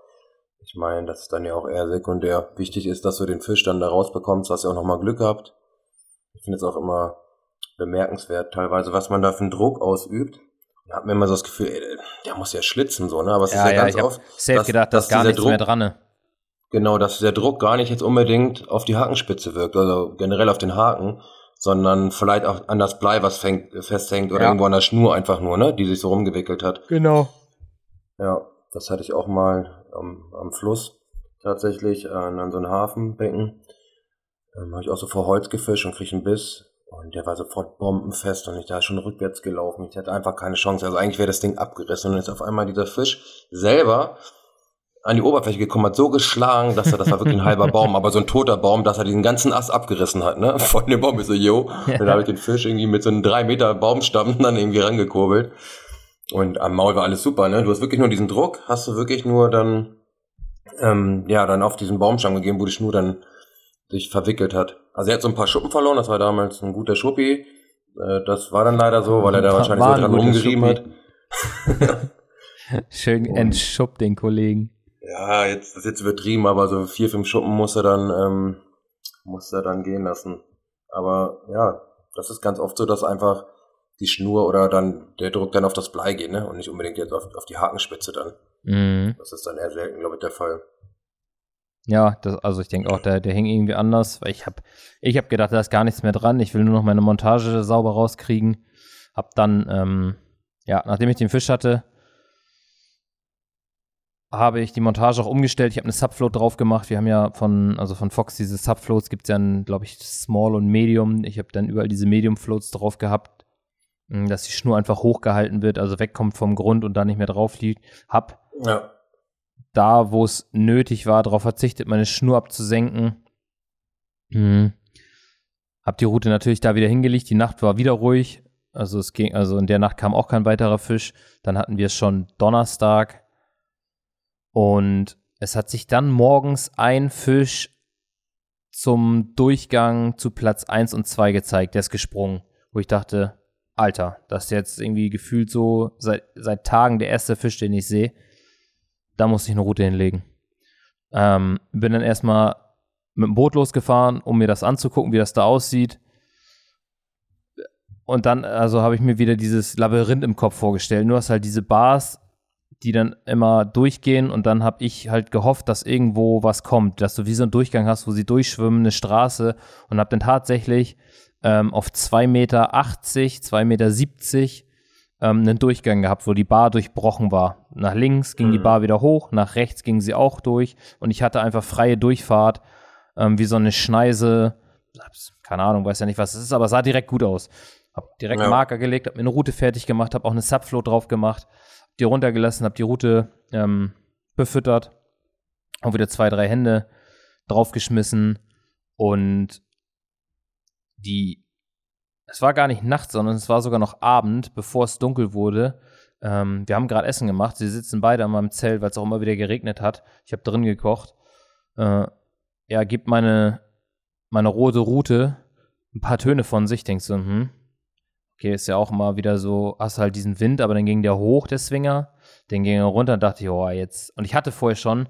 ich meine, das ist dann ja auch eher sekundär. Wichtig ist, dass du den Fisch dann da rausbekommst, hast ja auch nochmal Glück gehabt. Ich finde es auch immer bemerkenswert, teilweise, was man da für einen Druck ausübt hat mir immer so das Gefühl, ey, der muss ja schlitzen, so, ne? Aber es ja, ist ja, ja ganz ich oft. Safe dass, gedacht, dass, dass gar nichts Druck, mehr dran. Ne? Genau, dass der Druck gar nicht jetzt unbedingt auf die Hakenspitze wirkt, also generell auf den Haken, sondern vielleicht auch an das Blei, was fängt, festhängt, oder ja. irgendwo an der Schnur einfach nur, ne? Die sich so rumgewickelt hat. Genau. Ja, das hatte ich auch mal am, am Fluss tatsächlich, an, an so einem Hafenbecken. Ähm, habe ich auch so vor Holz gefischt und krieg einen Biss. Und der war sofort bombenfest und ich da schon rückwärts gelaufen. Ich hatte einfach keine Chance. Also eigentlich wäre das Ding abgerissen. Und dann ist auf einmal dieser Fisch selber an die Oberfläche gekommen, hat so geschlagen, dass er, das war wirklich ein halber Baum, aber so ein toter Baum, dass er diesen ganzen Ast abgerissen hat, ne? Von dem Baum. Ich so, yo. Ja. Dann habe ich den Fisch irgendwie mit so einem drei Meter Baumstamm dann irgendwie rangekurbelt. Und am Maul war alles super, ne? Du hast wirklich nur diesen Druck, hast du wirklich nur dann, ähm, ja, dann auf diesen Baumstamm gegeben, wo die Schnur dann sich verwickelt hat. Also er hat so ein paar Schuppen verloren, das war damals ein guter Schuppi. Äh, das war dann leider so, weil er da wahrscheinlich so dran rumgerieben hat. Schön entschuppt den Kollegen. Ja, jetzt, das ist jetzt übertrieben, aber so vier, fünf Schuppen muss er dann, ähm, muss er dann gehen lassen. Aber ja, das ist ganz oft so, dass einfach die Schnur oder dann der Druck dann auf das Blei geht, ne? Und nicht unbedingt jetzt auf, auf die Hakenspitze dann. Mhm. Das ist dann eher selten, glaube ich, der Fall. Ja, das, also ich denke auch, der, der hing irgendwie anders, weil ich habe ich hab gedacht, da ist gar nichts mehr dran. Ich will nur noch meine Montage sauber rauskriegen. Hab dann, ähm, ja, nachdem ich den Fisch hatte, habe ich die Montage auch umgestellt. Ich habe eine Subfloat drauf gemacht. Wir haben ja von, also von Fox diese Subfloats gibt es ja, glaube ich, Small und Medium. Ich habe dann überall diese Medium Floats drauf gehabt, hm, dass die Schnur einfach hochgehalten wird, also wegkommt vom Grund und da nicht mehr drauf liegt. Hab ja da, wo es nötig war, darauf verzichtet, meine Schnur abzusenken. Mhm. Hab die Route natürlich da wieder hingelegt. Die Nacht war wieder ruhig. Also es ging, also in der Nacht kam auch kein weiterer Fisch. Dann hatten wir es schon Donnerstag. Und es hat sich dann morgens ein Fisch zum Durchgang zu Platz 1 und 2 gezeigt. Der ist gesprungen. Wo ich dachte, Alter, das ist jetzt irgendwie gefühlt so seit, seit Tagen der erste Fisch, den ich sehe da musste ich eine Route hinlegen. Ähm, bin dann erstmal mit dem Boot losgefahren, um mir das anzugucken, wie das da aussieht. Und dann, also habe ich mir wieder dieses Labyrinth im Kopf vorgestellt. Nur hast halt diese Bars, die dann immer durchgehen und dann habe ich halt gehofft, dass irgendwo was kommt, dass du wie so einen Durchgang hast, wo sie durchschwimmen, eine Straße und habe dann tatsächlich ähm, auf 2,80 Meter, 2,70 Meter ähm, einen Durchgang gehabt, wo die Bar durchbrochen war. Nach links ging mhm. die Bar wieder hoch, nach rechts ging sie auch durch und ich hatte einfach freie Durchfahrt, ähm, wie so eine Schneise, keine Ahnung, weiß ja nicht, was es ist, aber sah direkt gut aus. Hab direkt ja. Marker gelegt, hab mir eine Route fertig gemacht, hab auch eine Subflow drauf gemacht, die runtergelassen, hab die Route ähm, befüttert, auch wieder zwei, drei Hände draufgeschmissen und die, es war gar nicht Nacht, sondern es war sogar noch Abend, bevor es dunkel wurde. Ähm, wir haben gerade Essen gemacht. Sie sitzen beide an meinem Zelt, weil es auch immer wieder geregnet hat. Ich habe drin gekocht. Äh, er gibt meine, meine rote Route ein paar Töne von sich. Denkst du, hm, okay, ist ja auch immer wieder so, hast halt diesen Wind, aber dann ging der hoch, der Swinger. Den ging er runter und dachte ich, oh, jetzt. Und ich hatte vorher schon,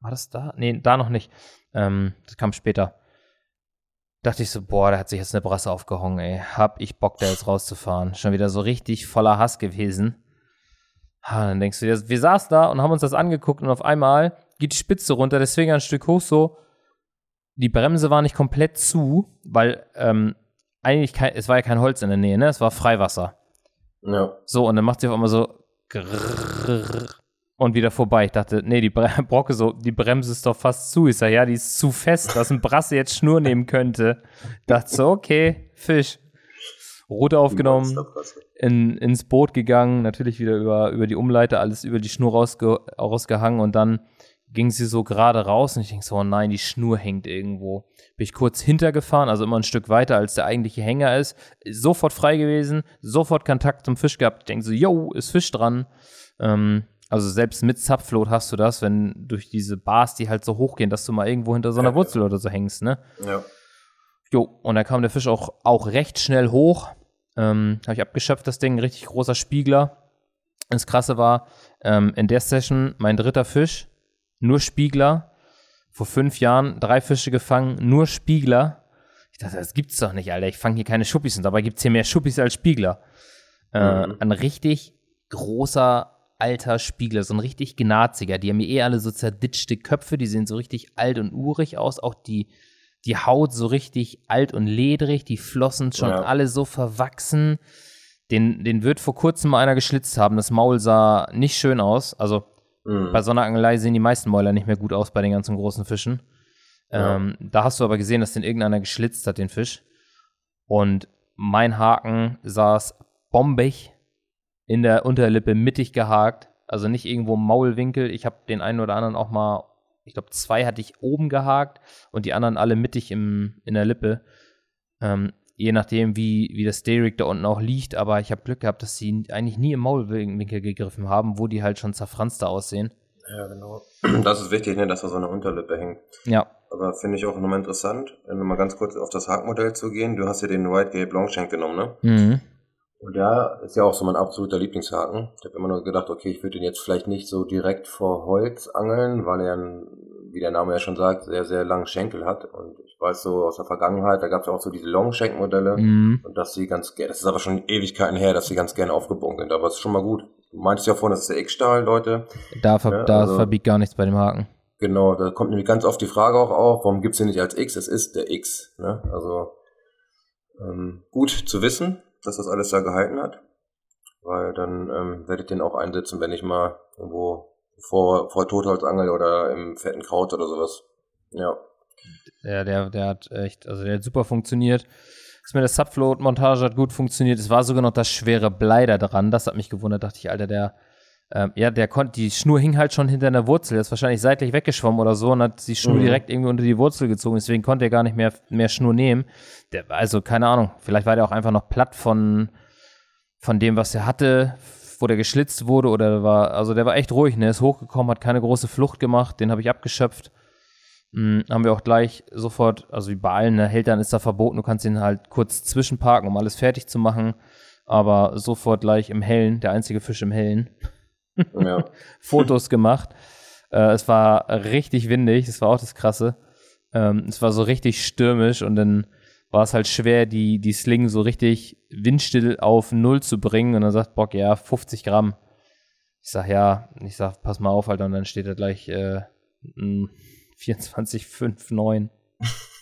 war das da? Nee, da noch nicht. Ähm, das kam später dachte ich so, boah, da hat sich jetzt eine Brasse aufgehangen, ey. Hab ich Bock, da jetzt rauszufahren. Schon wieder so richtig voller Hass gewesen. Ha, dann denkst du dir, wir saßen da und haben uns das angeguckt und auf einmal geht die Spitze runter, deswegen ein Stück hoch so. Die Bremse war nicht komplett zu, weil ähm, eigentlich kein, es war ja kein Holz in der Nähe, ne? Es war Freiwasser. Ja. So, und dann macht sie auf einmal so und wieder vorbei. Ich dachte, nee, die Bre Brocke so, die Bremse ist doch fast zu. Ich sag, ja, die ist zu fest, dass ein Brasse jetzt Schnur nehmen könnte. Ich dachte so, okay, Fisch. Route aufgenommen, in, ins Boot gegangen, natürlich wieder über, über die Umleiter, alles über die Schnur rausge rausgehangen und dann ging sie so gerade raus und ich denke so, oh nein, die Schnur hängt irgendwo. Bin ich kurz hintergefahren, also immer ein Stück weiter, als der eigentliche Hänger ist. Sofort frei gewesen, sofort Kontakt zum Fisch gehabt. Ich denke so, yo, ist Fisch dran. Ähm, also selbst mit Subfloat hast du das, wenn durch diese Bars, die halt so hochgehen, dass du mal irgendwo hinter so einer ja, Wurzel ja. oder so hängst, ne? Ja. Jo, und da kam der Fisch auch, auch recht schnell hoch. Ähm, Habe ich abgeschöpft, das Ding, richtig großer Spiegler. Das Krasse war, ähm, in der Session mein dritter Fisch, nur Spiegler. Vor fünf Jahren drei Fische gefangen, nur Spiegler. Ich dachte, das gibt's doch nicht, Alter. Ich fange hier keine Schuppis und dabei gibt's hier mehr Schuppis als Spiegler. Äh, mhm. Ein richtig großer alter Spiegler, so ein richtig gnaziger. Die haben ja eh alle so zerditschte Köpfe, die sehen so richtig alt und urig aus. Auch die, die Haut so richtig alt und ledrig, die Flossen schon ja. alle so verwachsen. Den, den wird vor kurzem mal einer geschlitzt haben. Das Maul sah nicht schön aus. Also mhm. bei so einer Angelei sehen die meisten Mäuler nicht mehr gut aus bei den ganzen großen Fischen. Ja. Ähm, da hast du aber gesehen, dass den irgendeiner geschlitzt hat, den Fisch. Und mein Haken saß bombig in der Unterlippe mittig gehakt. Also nicht irgendwo im Maulwinkel. Ich habe den einen oder anderen auch mal, ich glaube, zwei hatte ich oben gehakt und die anderen alle mittig im, in der Lippe. Ähm, je nachdem, wie, wie das Derrick da unten auch liegt. Aber ich habe Glück gehabt, dass sie eigentlich nie im Maulwinkel gegriffen haben, wo die halt schon zerfranster aussehen. Ja, genau. Das ist wichtig, ne, dass da so eine Unterlippe hängt. Ja. Aber finde ich auch nochmal interessant, wenn wir mal ganz kurz auf das Hakmodell zu gehen. Du hast ja den White Gabe Longshank genommen, ne? Mhm. Und der ist ja auch so mein absoluter Lieblingshaken. Ich habe immer nur gedacht, okay, ich würde den jetzt vielleicht nicht so direkt vor Holz angeln, weil er, wie der Name ja schon sagt, sehr, sehr langen Schenkel hat. Und ich weiß so aus der Vergangenheit, da gab es ja auch so diese Long-Shank-Modelle. Mhm. Und dass sie ganz gerne, das ist aber schon Ewigkeiten her, dass sie ganz gerne aufgebogen sind. Aber es ist schon mal gut. Du meintest ja vorhin, das ist der X-Stahl, Leute. Da, ver ja, da also, verbiegt gar nichts bei dem Haken. Genau, da kommt nämlich ganz oft die Frage auch auf, warum gibt's den nicht als X? Es ist der X. Ne? Also ähm, gut zu wissen dass das alles da gehalten hat. Weil dann ähm, werde ich den auch einsetzen, wenn ich mal irgendwo vor, vor Totholz angel oder im fetten Kraut oder sowas. Ja. Ja, der, der hat echt, also der hat super funktioniert. Das mit der Subfloat-Montage hat gut funktioniert. Es war sogar noch das schwere Blei da dran. Das hat mich gewundert. Dachte ich, Alter, der, ähm, ja, der konnte, die Schnur hing halt schon hinter einer Wurzel. Der ist wahrscheinlich seitlich weggeschwommen oder so und hat die Schnur mhm. direkt irgendwie unter die Wurzel gezogen. Deswegen konnte er gar nicht mehr, mehr Schnur nehmen. Der, also, keine Ahnung. Vielleicht war der auch einfach noch platt von, von dem, was er hatte, wo der geschlitzt wurde oder war, also der war echt ruhig, ne? Ist hochgekommen, hat keine große Flucht gemacht. Den habe ich abgeschöpft. Mhm, haben wir auch gleich sofort, also wie bei allen ne, Hältern ist da verboten, du kannst ihn halt kurz zwischenparken, um alles fertig zu machen, aber sofort gleich im Hellen, der einzige Fisch im Hellen. Ja. Fotos gemacht. Äh, es war richtig windig, das war auch das Krasse. Ähm, es war so richtig stürmisch und dann war es halt schwer, die, die Sling so richtig windstill auf Null zu bringen. Und dann sagt Bock, ja, 50 Gramm. Ich sag, ja, ich sag, pass mal auf, Alter, und dann steht da gleich äh, 24,59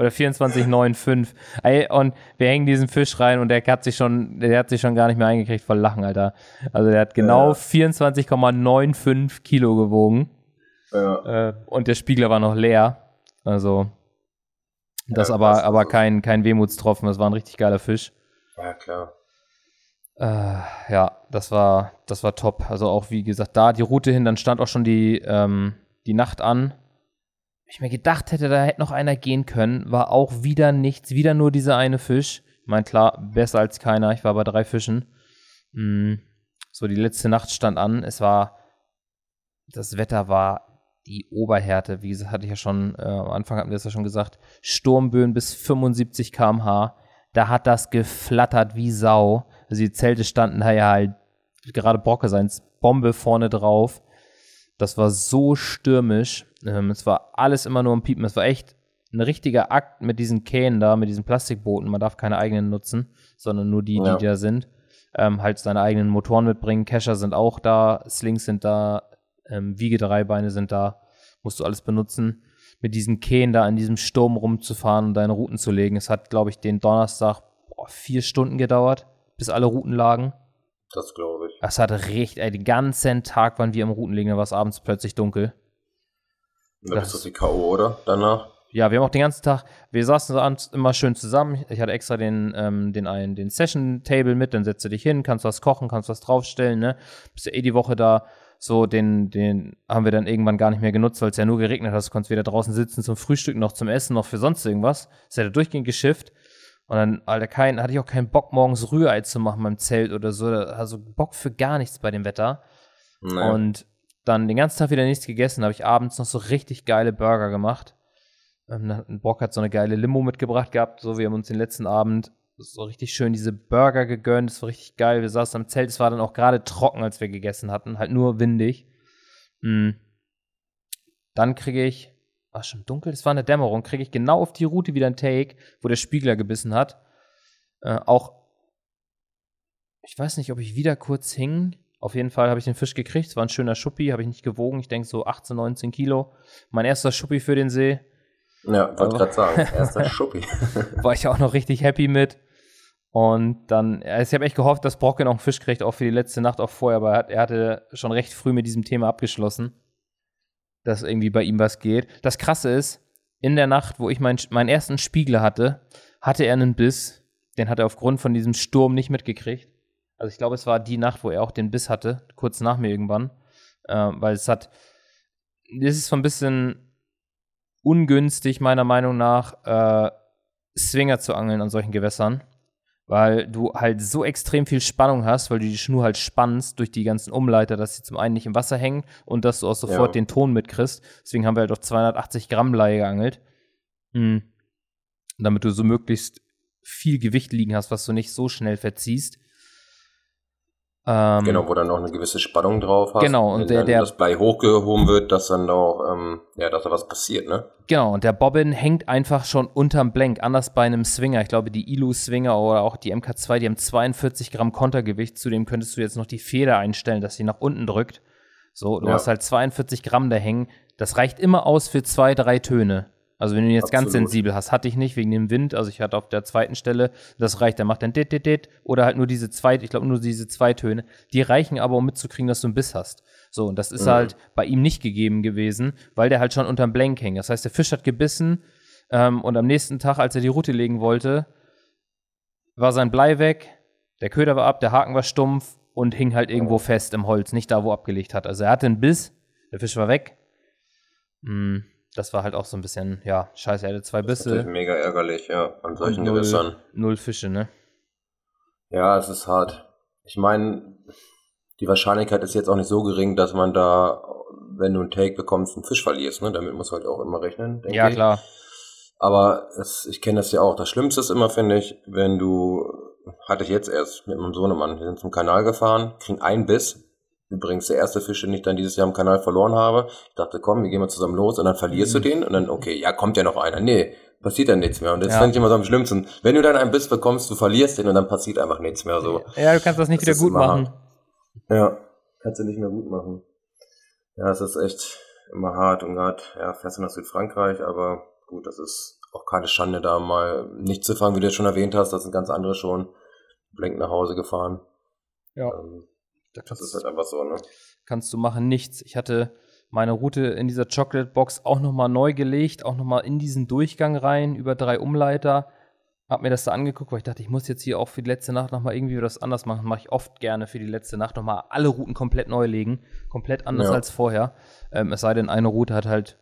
oder 24,95. Und wir hängen diesen Fisch rein und der hat sich schon, der hat sich schon gar nicht mehr eingekriegt voll Lachen, Alter. Also der hat genau ja. 24,95 Kilo gewogen. Ja. Äh, und der Spiegler war noch leer. Also, Das ja, aber, aber kein, kein Wehmutstropfen, das war ein richtig geiler Fisch. Ja, klar. Äh, ja, das war, das war top. Also auch, wie gesagt, da die Route hin, dann stand auch schon die, ähm, die Nacht an. Ich mir gedacht hätte, da hätte noch einer gehen können, war auch wieder nichts, wieder nur dieser eine Fisch. Ich meine, klar, besser als keiner. Ich war bei drei Fischen. Mm, so, die letzte Nacht stand an. Es war, das Wetter war die Oberhärte. Wie gesagt, hatte ich ja schon, äh, am Anfang hatten wir es ja schon gesagt, Sturmböen bis 75 km/h. Da hat das geflattert wie Sau. Also die Zelte standen da ja halt gerade Brocke seins Bombe vorne drauf. Das war so stürmisch. Ähm, es war alles immer nur am Piepen. Es war echt ein richtiger Akt mit diesen Kähnen da, mit diesen Plastikbooten. Man darf keine eigenen nutzen, sondern nur die, ja. die da sind. Ähm, halt seine eigenen Motoren mitbringen. Kescher sind auch da, Slings sind da, ähm, Wiegedreibeine sind da. Musst du alles benutzen. Mit diesen Kähnen da in diesem Sturm rumzufahren und deine Routen zu legen. Es hat, glaube ich, den Donnerstag boah, vier Stunden gedauert bis alle Routen lagen. Das glaube ich. Das hat richtig, ey, den ganzen Tag waren wir am Routen liegen, dann war es abends plötzlich dunkel. Dann das, ist die K.O., oder? Danach? Ja, wir haben auch den ganzen Tag, wir saßen abends immer schön zusammen. Ich hatte extra den, ähm, den einen, den Session-Table mit, dann setzt du dich hin, kannst was kochen, kannst was draufstellen, ne? Bist ja eh die Woche da. So, den, den haben wir dann irgendwann gar nicht mehr genutzt, weil es ja nur geregnet hat. Du konntest weder draußen sitzen zum Frühstück, noch zum Essen, noch für sonst irgendwas. Es ja durchgehend geschifft. Und dann, Alter, kein, hatte ich auch keinen Bock, morgens Rührei zu machen beim Zelt oder so. Also Bock für gar nichts bei dem Wetter. Nee. Und dann den ganzen Tag wieder nichts gegessen. habe ich abends noch so richtig geile Burger gemacht. Ähm, Bock hat so eine geile Limo mitgebracht gehabt. So, wir haben uns den letzten Abend so richtig schön diese Burger gegönnt. Das war richtig geil. Wir saßen am Zelt. Es war dann auch gerade trocken, als wir gegessen hatten. Halt nur windig. Mhm. Dann kriege ich war schon dunkel, es war eine Dämmerung, kriege ich genau auf die Route wieder einen Take, wo der Spiegler gebissen hat. Äh, auch, ich weiß nicht, ob ich wieder kurz hing. Auf jeden Fall habe ich den Fisch gekriegt. Es war ein schöner Schuppi, habe ich nicht gewogen. Ich denke so 18, 19 Kilo. Mein erster Schuppi für den See. Ja, wollte gerade sagen, erster Schuppi. war ich auch noch richtig happy mit. Und dann, also ich habe echt gehofft, dass Brocke noch einen Fisch kriegt, auch für die letzte Nacht, auch vorher, aber er hatte schon recht früh mit diesem Thema abgeschlossen dass irgendwie bei ihm was geht. Das Krasse ist, in der Nacht, wo ich mein, meinen ersten Spiegel hatte, hatte er einen Biss. Den hat er aufgrund von diesem Sturm nicht mitgekriegt. Also ich glaube, es war die Nacht, wo er auch den Biss hatte, kurz nach mir irgendwann. Äh, weil es hat, es ist so ein bisschen ungünstig, meiner Meinung nach, äh, Swinger zu angeln an solchen Gewässern weil du halt so extrem viel Spannung hast, weil du die Schnur halt spannst durch die ganzen Umleiter, dass sie zum einen nicht im Wasser hängen und dass du auch sofort ja. den Ton mitkriegst. Deswegen haben wir halt auf 280 Gramm Laie geangelt. Mhm. Damit du so möglichst viel Gewicht liegen hast, was du nicht so schnell verziehst. Ähm, genau, wo dann noch eine gewisse Spannung drauf hast. Genau, und der, der das Blei hochgehoben wird, dass dann auch, ähm, ja, dass da was passiert, ne? Genau, und der Bobbin hängt einfach schon unterm Blank, anders bei einem Swinger. Ich glaube, die Ilu-Swinger oder auch die MK2, die haben 42 Gramm Kontergewicht. Zudem könntest du jetzt noch die Feder einstellen, dass sie nach unten drückt. So, du ja. hast halt 42 Gramm da hängen. Das reicht immer aus für zwei, drei Töne. Also wenn du ihn jetzt Absolut. ganz sensibel hast, hatte ich nicht wegen dem Wind. Also ich hatte auf der zweiten Stelle, das reicht, der macht dann dit, dit, dit, oder halt nur diese zwei, ich glaube nur diese zwei Töne. Die reichen aber, um mitzukriegen, dass du einen Biss hast. So, und das ist mhm. halt bei ihm nicht gegeben gewesen, weil der halt schon unterm Blank hängt. Das heißt, der Fisch hat gebissen ähm, und am nächsten Tag, als er die Route legen wollte, war sein Blei weg, der Köder war ab, der Haken war stumpf und hing halt irgendwo fest im Holz, nicht da, wo er abgelegt hat. Also er hatte einen Biss, der Fisch war weg. Mhm das war halt auch so ein bisschen, ja, scheiße, er hatte zwei Bisse. Das ist mega ärgerlich, ja, an solchen null, Gewässern. Null Fische, ne? Ja, es ist hart. Ich meine, die Wahrscheinlichkeit ist jetzt auch nicht so gering, dass man da, wenn du einen Take bekommst, einen Fisch verlierst, ne? Damit muss man halt auch immer rechnen, denke Ja, ich. klar. Aber es, ich kenne das ja auch. Das Schlimmste ist immer, finde ich, wenn du, hatte ich jetzt erst mit meinem Sohnemann, wir sind zum Kanal gefahren, kriegen einen Biss, Übrigens der erste Fisch, den ich dann dieses Jahr im Kanal verloren habe. Ich dachte, komm, wir gehen mal zusammen los und dann verlierst mhm. du den und dann, okay, ja, kommt ja noch einer. Nee, passiert dann nichts mehr. Und das ja. fand ich immer so am schlimmsten. Wenn du dann einen Biss bekommst, du verlierst den und dann passiert einfach nichts mehr so. Ja, du kannst das nicht das wieder gut machen. Hart. Ja, kannst du nicht mehr gut machen. Ja, es ist echt immer hart und gerade, ja, fährst du nach Südfrankreich, aber gut, das ist auch keine Schande, da mal nicht zu fahren, wie du jetzt schon erwähnt hast, das sind ganz andere schon blank nach Hause gefahren. Ja. Ähm, das ist halt einfach so, ne? Kannst du machen nichts. Ich hatte meine Route in dieser Chocolate Box auch nochmal neu gelegt, auch nochmal in diesen Durchgang rein, über drei Umleiter. Hab mir das da angeguckt, weil ich dachte, ich muss jetzt hier auch für die letzte Nacht nochmal irgendwie was anders machen. Mache ich oft gerne für die letzte Nacht nochmal alle Routen komplett neu legen. Komplett anders ja. als vorher. Ähm, es sei denn, eine Route hat halt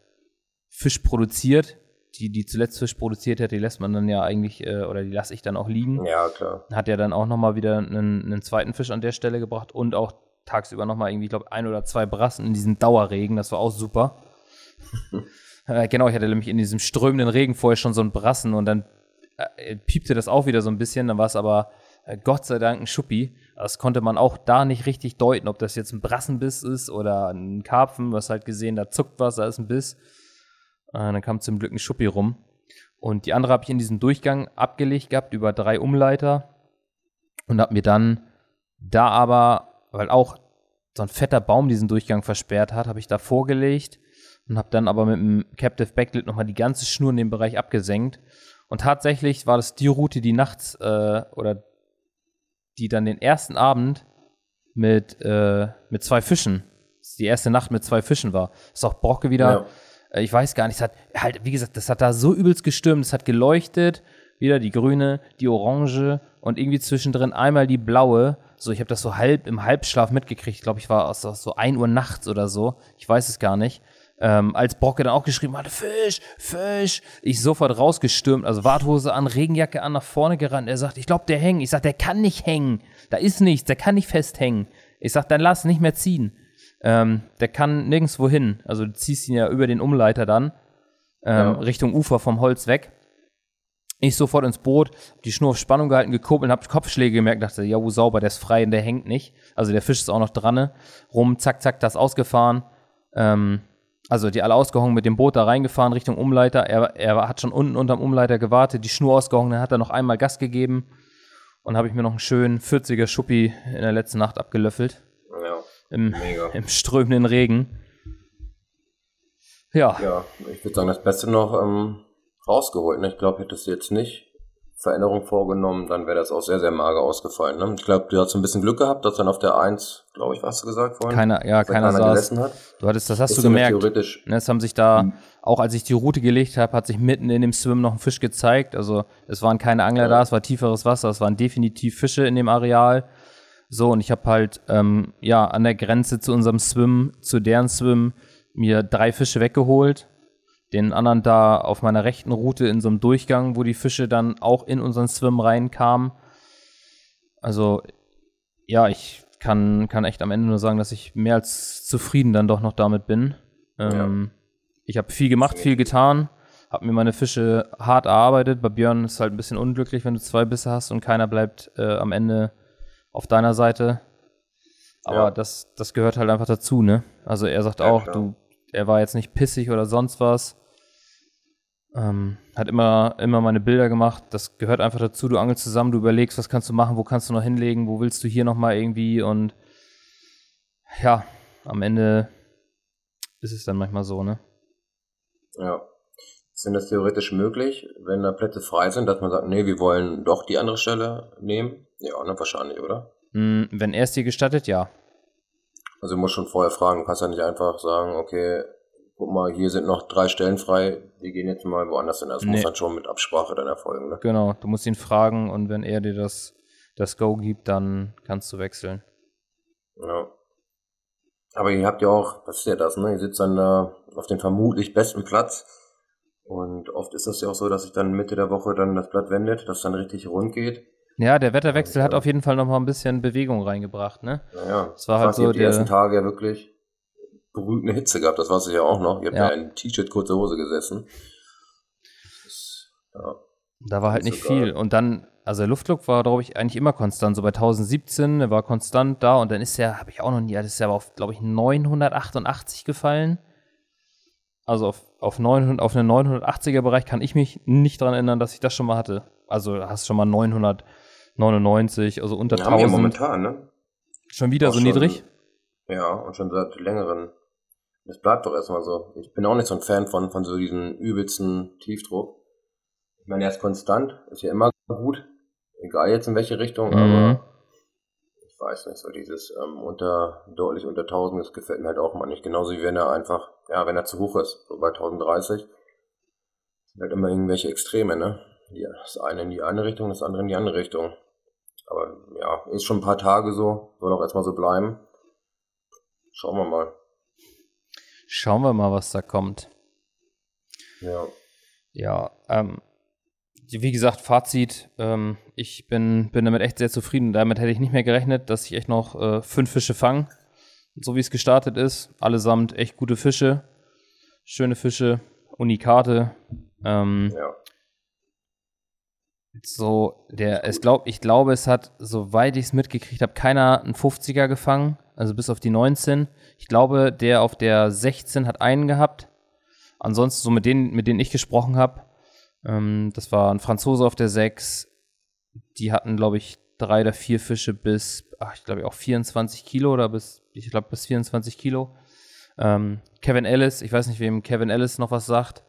Fisch produziert. Die, die zuletzt Fisch produziert hat, die lässt man dann ja eigentlich, äh, oder die lasse ich dann auch liegen. Ja, klar. Hat ja dann auch nochmal wieder einen, einen zweiten Fisch an der Stelle gebracht und auch tagsüber nochmal irgendwie, ich glaube, ein oder zwei Brassen in diesem Dauerregen. Das war auch super. äh, genau, ich hatte nämlich in diesem strömenden Regen vorher schon so einen Brassen und dann äh, piepte das auch wieder so ein bisschen. Dann war es aber äh, Gott sei Dank ein Schuppi. Das konnte man auch da nicht richtig deuten, ob das jetzt ein Brassenbiss ist oder ein Karpfen. Was halt gesehen, da zuckt was, da ist ein Biss. Äh, dann kam zum Glück ein Schuppi rum. Und die andere habe ich in diesem Durchgang abgelegt gehabt über drei Umleiter und habe mir dann da aber weil auch so ein fetter Baum diesen Durchgang versperrt hat, habe ich da vorgelegt und habe dann aber mit dem Captive Backlit nochmal die ganze Schnur in dem Bereich abgesenkt. Und tatsächlich war das die Route, die nachts äh, oder die dann den ersten Abend mit, äh, mit zwei Fischen, die erste Nacht mit zwei Fischen war. Ist auch Brocke wieder, ja. Äh, ich weiß gar nicht, es hat halt, wie gesagt, das hat da so übelst gestürmt, es hat geleuchtet, wieder die grüne, die orange und irgendwie zwischendrin einmal die blaue so, ich habe das so halb im Halbschlaf mitgekriegt. Ich glaube, ich war aus so 1 Uhr nachts oder so. Ich weiß es gar nicht. Ähm, als Brocke dann auch geschrieben hatte, Fisch, Fisch, ich sofort rausgestürmt, also Warthose an, Regenjacke an, nach vorne gerannt. Er sagt, ich glaube, der hängt. Ich sag, der kann nicht hängen. Da ist nichts, der kann nicht festhängen. Ich sag, dann lass nicht mehr ziehen. Ähm, der kann nirgendwo hin. Also du ziehst ihn ja über den Umleiter dann ähm, ja. Richtung Ufer vom Holz weg. Ich sofort ins Boot, die Schnur auf Spannung gehalten, gekuppelt, hab Kopfschläge gemerkt, dachte, ja, wo sauber, der ist frei und der hängt nicht. Also der Fisch ist auch noch dran, ne? rum, zack, zack, das ausgefahren. Ähm, also die alle ausgehangen, mit dem Boot da reingefahren Richtung Umleiter. Er, er hat schon unten unterm Umleiter gewartet, die Schnur ausgehangen, dann hat er noch einmal Gas gegeben und habe ich mir noch einen schönen 40er Schuppi in der letzten Nacht abgelöffelt. Im, im strömenden Regen. Ja. Ja, ich würde sagen, das Beste noch, ähm, rausgeholt. Ne? Ich glaube, hättest du jetzt nicht Veränderung vorgenommen, dann wäre das auch sehr, sehr mager ausgefallen. Ne? Ich glaube, du hast ein bisschen Glück gehabt, dass dann auf der 1, glaube ich, was du gesagt vorhin? Keiner, ja, keiner, keiner saß. Hat. Du hattest, das hast ist du gemerkt. Theoretisch. Ne, es haben sich da, mhm. auch als ich die Route gelegt habe, hat sich mitten in dem Swim noch ein Fisch gezeigt. Also es waren keine Angler ja. da, es war tieferes Wasser, es waren definitiv Fische in dem Areal. So, und ich habe halt, ähm, ja, an der Grenze zu unserem Swim, zu deren Swim, mir drei Fische weggeholt den anderen da auf meiner rechten Route in so einem Durchgang, wo die Fische dann auch in unseren Swim reinkamen. Also, ja, ich kann, kann echt am Ende nur sagen, dass ich mehr als zufrieden dann doch noch damit bin. Ähm, ja. Ich habe viel gemacht, viel getan, habe mir meine Fische hart erarbeitet. Bei Björn ist es halt ein bisschen unglücklich, wenn du zwei Bisse hast und keiner bleibt äh, am Ende auf deiner Seite. Aber ja. das, das gehört halt einfach dazu, ne? Also er sagt ja, auch, klar. du, er war jetzt nicht pissig oder sonst was. Ähm, hat immer, immer meine Bilder gemacht. Das gehört einfach dazu. Du angelst zusammen, du überlegst, was kannst du machen, wo kannst du noch hinlegen, wo willst du hier nochmal irgendwie und ja, am Ende ist es dann manchmal so, ne? Ja. Sind das theoretisch möglich, wenn da Plätze frei sind, dass man sagt, nee, wir wollen doch die andere Stelle nehmen? Ja, ne, wahrscheinlich, oder? Mm, wenn er es dir gestattet, ja. Also du musst schon vorher fragen, du kannst ja nicht einfach sagen, okay, guck mal, hier sind noch drei Stellen frei, wir gehen jetzt mal woanders hin. Das nee. muss dann schon mit Absprache dann erfolgen. Ne? Genau, du musst ihn fragen und wenn er dir das, das Go gibt, dann kannst du wechseln. Ja. Aber ihr habt ja auch, das ist ja das, ne? Ihr sitzt dann da auf dem vermutlich besten Platz. Und oft ist das ja auch so, dass sich dann Mitte der Woche dann das Blatt wendet, dass dann richtig rund geht. Ja, der Wetterwechsel ja. hat auf jeden Fall noch mal ein bisschen Bewegung reingebracht, ne? Ja, ja. Es war halt so die ersten Tage ja wirklich brütende Hitze gehabt, das weiß ich ja auch noch. Ihr habt ja, ja in T-Shirt, kurze Hose gesessen. Das, ja, da war halt nicht so viel. Und dann, also der Luftdruck war, glaube ich, eigentlich immer konstant. So bei 1017, der war konstant da und dann ist er, habe ich auch noch nie, das ist ja aber auf, glaube ich, 988 gefallen. Also auf, auf, 900, auf einen 980er Bereich kann ich mich nicht daran erinnern, dass ich das schon mal hatte. Also hast schon mal 999, also unter ja, 1000. Ja, momentan, ne? Schon wieder auch so schon, niedrig? Ja, und schon seit längeren das bleibt doch erstmal so. Ich bin auch nicht so ein Fan von, von so diesem übelsten Tiefdruck. Ich meine, er ist konstant, ist ja immer gut, egal jetzt in welche Richtung, mhm. aber weiß nicht, so dieses ähm, unter, deutlich unter 1000, das gefällt mir halt auch mal nicht. Genauso wie wenn er einfach, ja, wenn er zu hoch ist, so bei 1030, sind halt immer irgendwelche Extreme, ne? Das eine in die eine Richtung, das andere in die andere Richtung. Aber ja, ist schon ein paar Tage so, soll auch erstmal so bleiben. Schauen wir mal. Schauen wir mal, was da kommt. Ja. Ja, ähm, wie gesagt, Fazit, ähm, ich bin, bin damit echt sehr zufrieden. Damit hätte ich nicht mehr gerechnet, dass ich echt noch äh, fünf Fische fange. So wie es gestartet ist. Allesamt echt gute Fische. Schöne Fische, Unikate. Ähm, ja. So, der, es glaub, ich glaube, es hat, soweit ich es mitgekriegt habe, keiner einen 50er gefangen, also bis auf die 19. Ich glaube, der auf der 16 hat einen gehabt. Ansonsten, so mit denen, mit denen ich gesprochen habe, ähm, das war ein Franzose auf der 6. Die hatten, glaube ich, drei oder vier Fische bis, ach, ich glaube auch 24 Kilo oder bis, ich glaube bis 24 Kilo. Ähm, Kevin Ellis, ich weiß nicht, wem Kevin Ellis noch was sagt.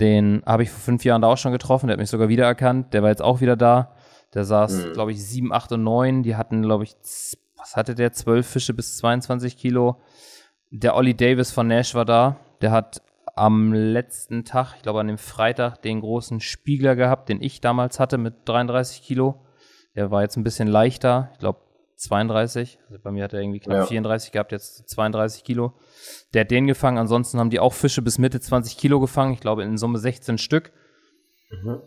Den habe ich vor fünf Jahren da auch schon getroffen. Der hat mich sogar wiedererkannt. Der war jetzt auch wieder da. Der saß, mhm. glaube ich, 7, 8 und 9. Die hatten, glaube ich, was hatte der? 12 Fische bis 22 Kilo. Der Ollie Davis von Nash war da. Der hat am letzten Tag, ich glaube an dem Freitag, den großen Spiegler gehabt, den ich damals hatte mit 33 Kilo. Der war jetzt ein bisschen leichter, ich glaube 32. Also bei mir hat er irgendwie knapp ja. 34 gehabt, jetzt 32 Kilo. Der hat den gefangen. Ansonsten haben die auch Fische bis Mitte 20 Kilo gefangen. Ich glaube in Summe 16 Stück. Mhm.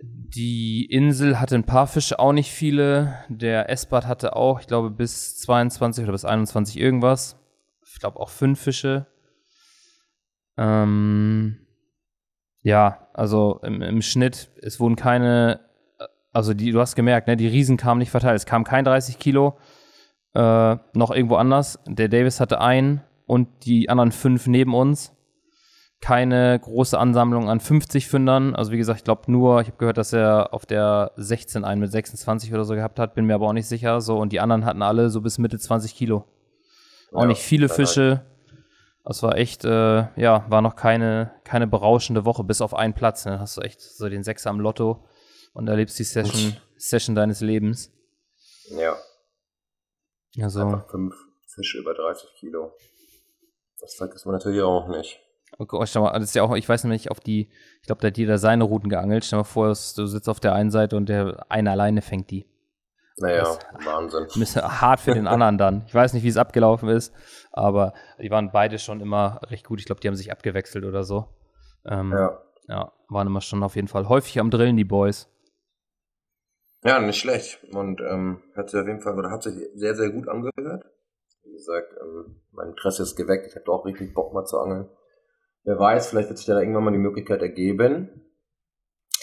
Die Insel hatte ein paar Fische, auch nicht viele. Der Esbad hatte auch, ich glaube, bis 22 oder bis 21 irgendwas. Ich glaube auch fünf Fische. Ähm, ja, also im, im, Schnitt, es wurden keine, also die, du hast gemerkt, ne, die Riesen kamen nicht verteilt. Es kam kein 30 Kilo, äh, noch irgendwo anders. Der Davis hatte einen und die anderen fünf neben uns. Keine große Ansammlung an 50 Fündern. Also wie gesagt, ich glaube nur, ich habe gehört, dass er auf der 16 einen mit 26 oder so gehabt hat, bin mir aber auch nicht sicher. So, und die anderen hatten alle so bis Mitte 20 Kilo. Auch ja, nicht viele Fische. Das war echt, äh, ja, war noch keine, keine berauschende Woche, bis auf einen Platz. Dann ne? hast du echt so den Sechser am Lotto und erlebst die Session, Session deines Lebens. Ja. Also. Einfach fünf Fische über 30 Kilo. Das vergisst man natürlich auch nicht. Okay, oh, mal, das ist ja auch, ich weiß nämlich, auf die, ich glaube, da hat jeder seine Routen geangelt. Stell mal vor, du sitzt auf der einen Seite und der eine alleine fängt die. Naja, Wahnsinn. Ein bisschen hart für den anderen dann. Ich weiß nicht, wie es abgelaufen ist, aber die waren beide schon immer recht gut. Ich glaube, die haben sich abgewechselt oder so. Ähm, ja. Ja, waren immer schon auf jeden Fall häufig am Drillen, die Boys. Ja, nicht schlecht. Und ähm, hat sich auf jeden Fall, oder hat sich sehr, sehr gut angehört. Wie gesagt, ähm, mein Interesse ist geweckt. Ich habe auch richtig Bock mal zu angeln. Wer weiß, vielleicht wird sich da irgendwann mal die Möglichkeit ergeben.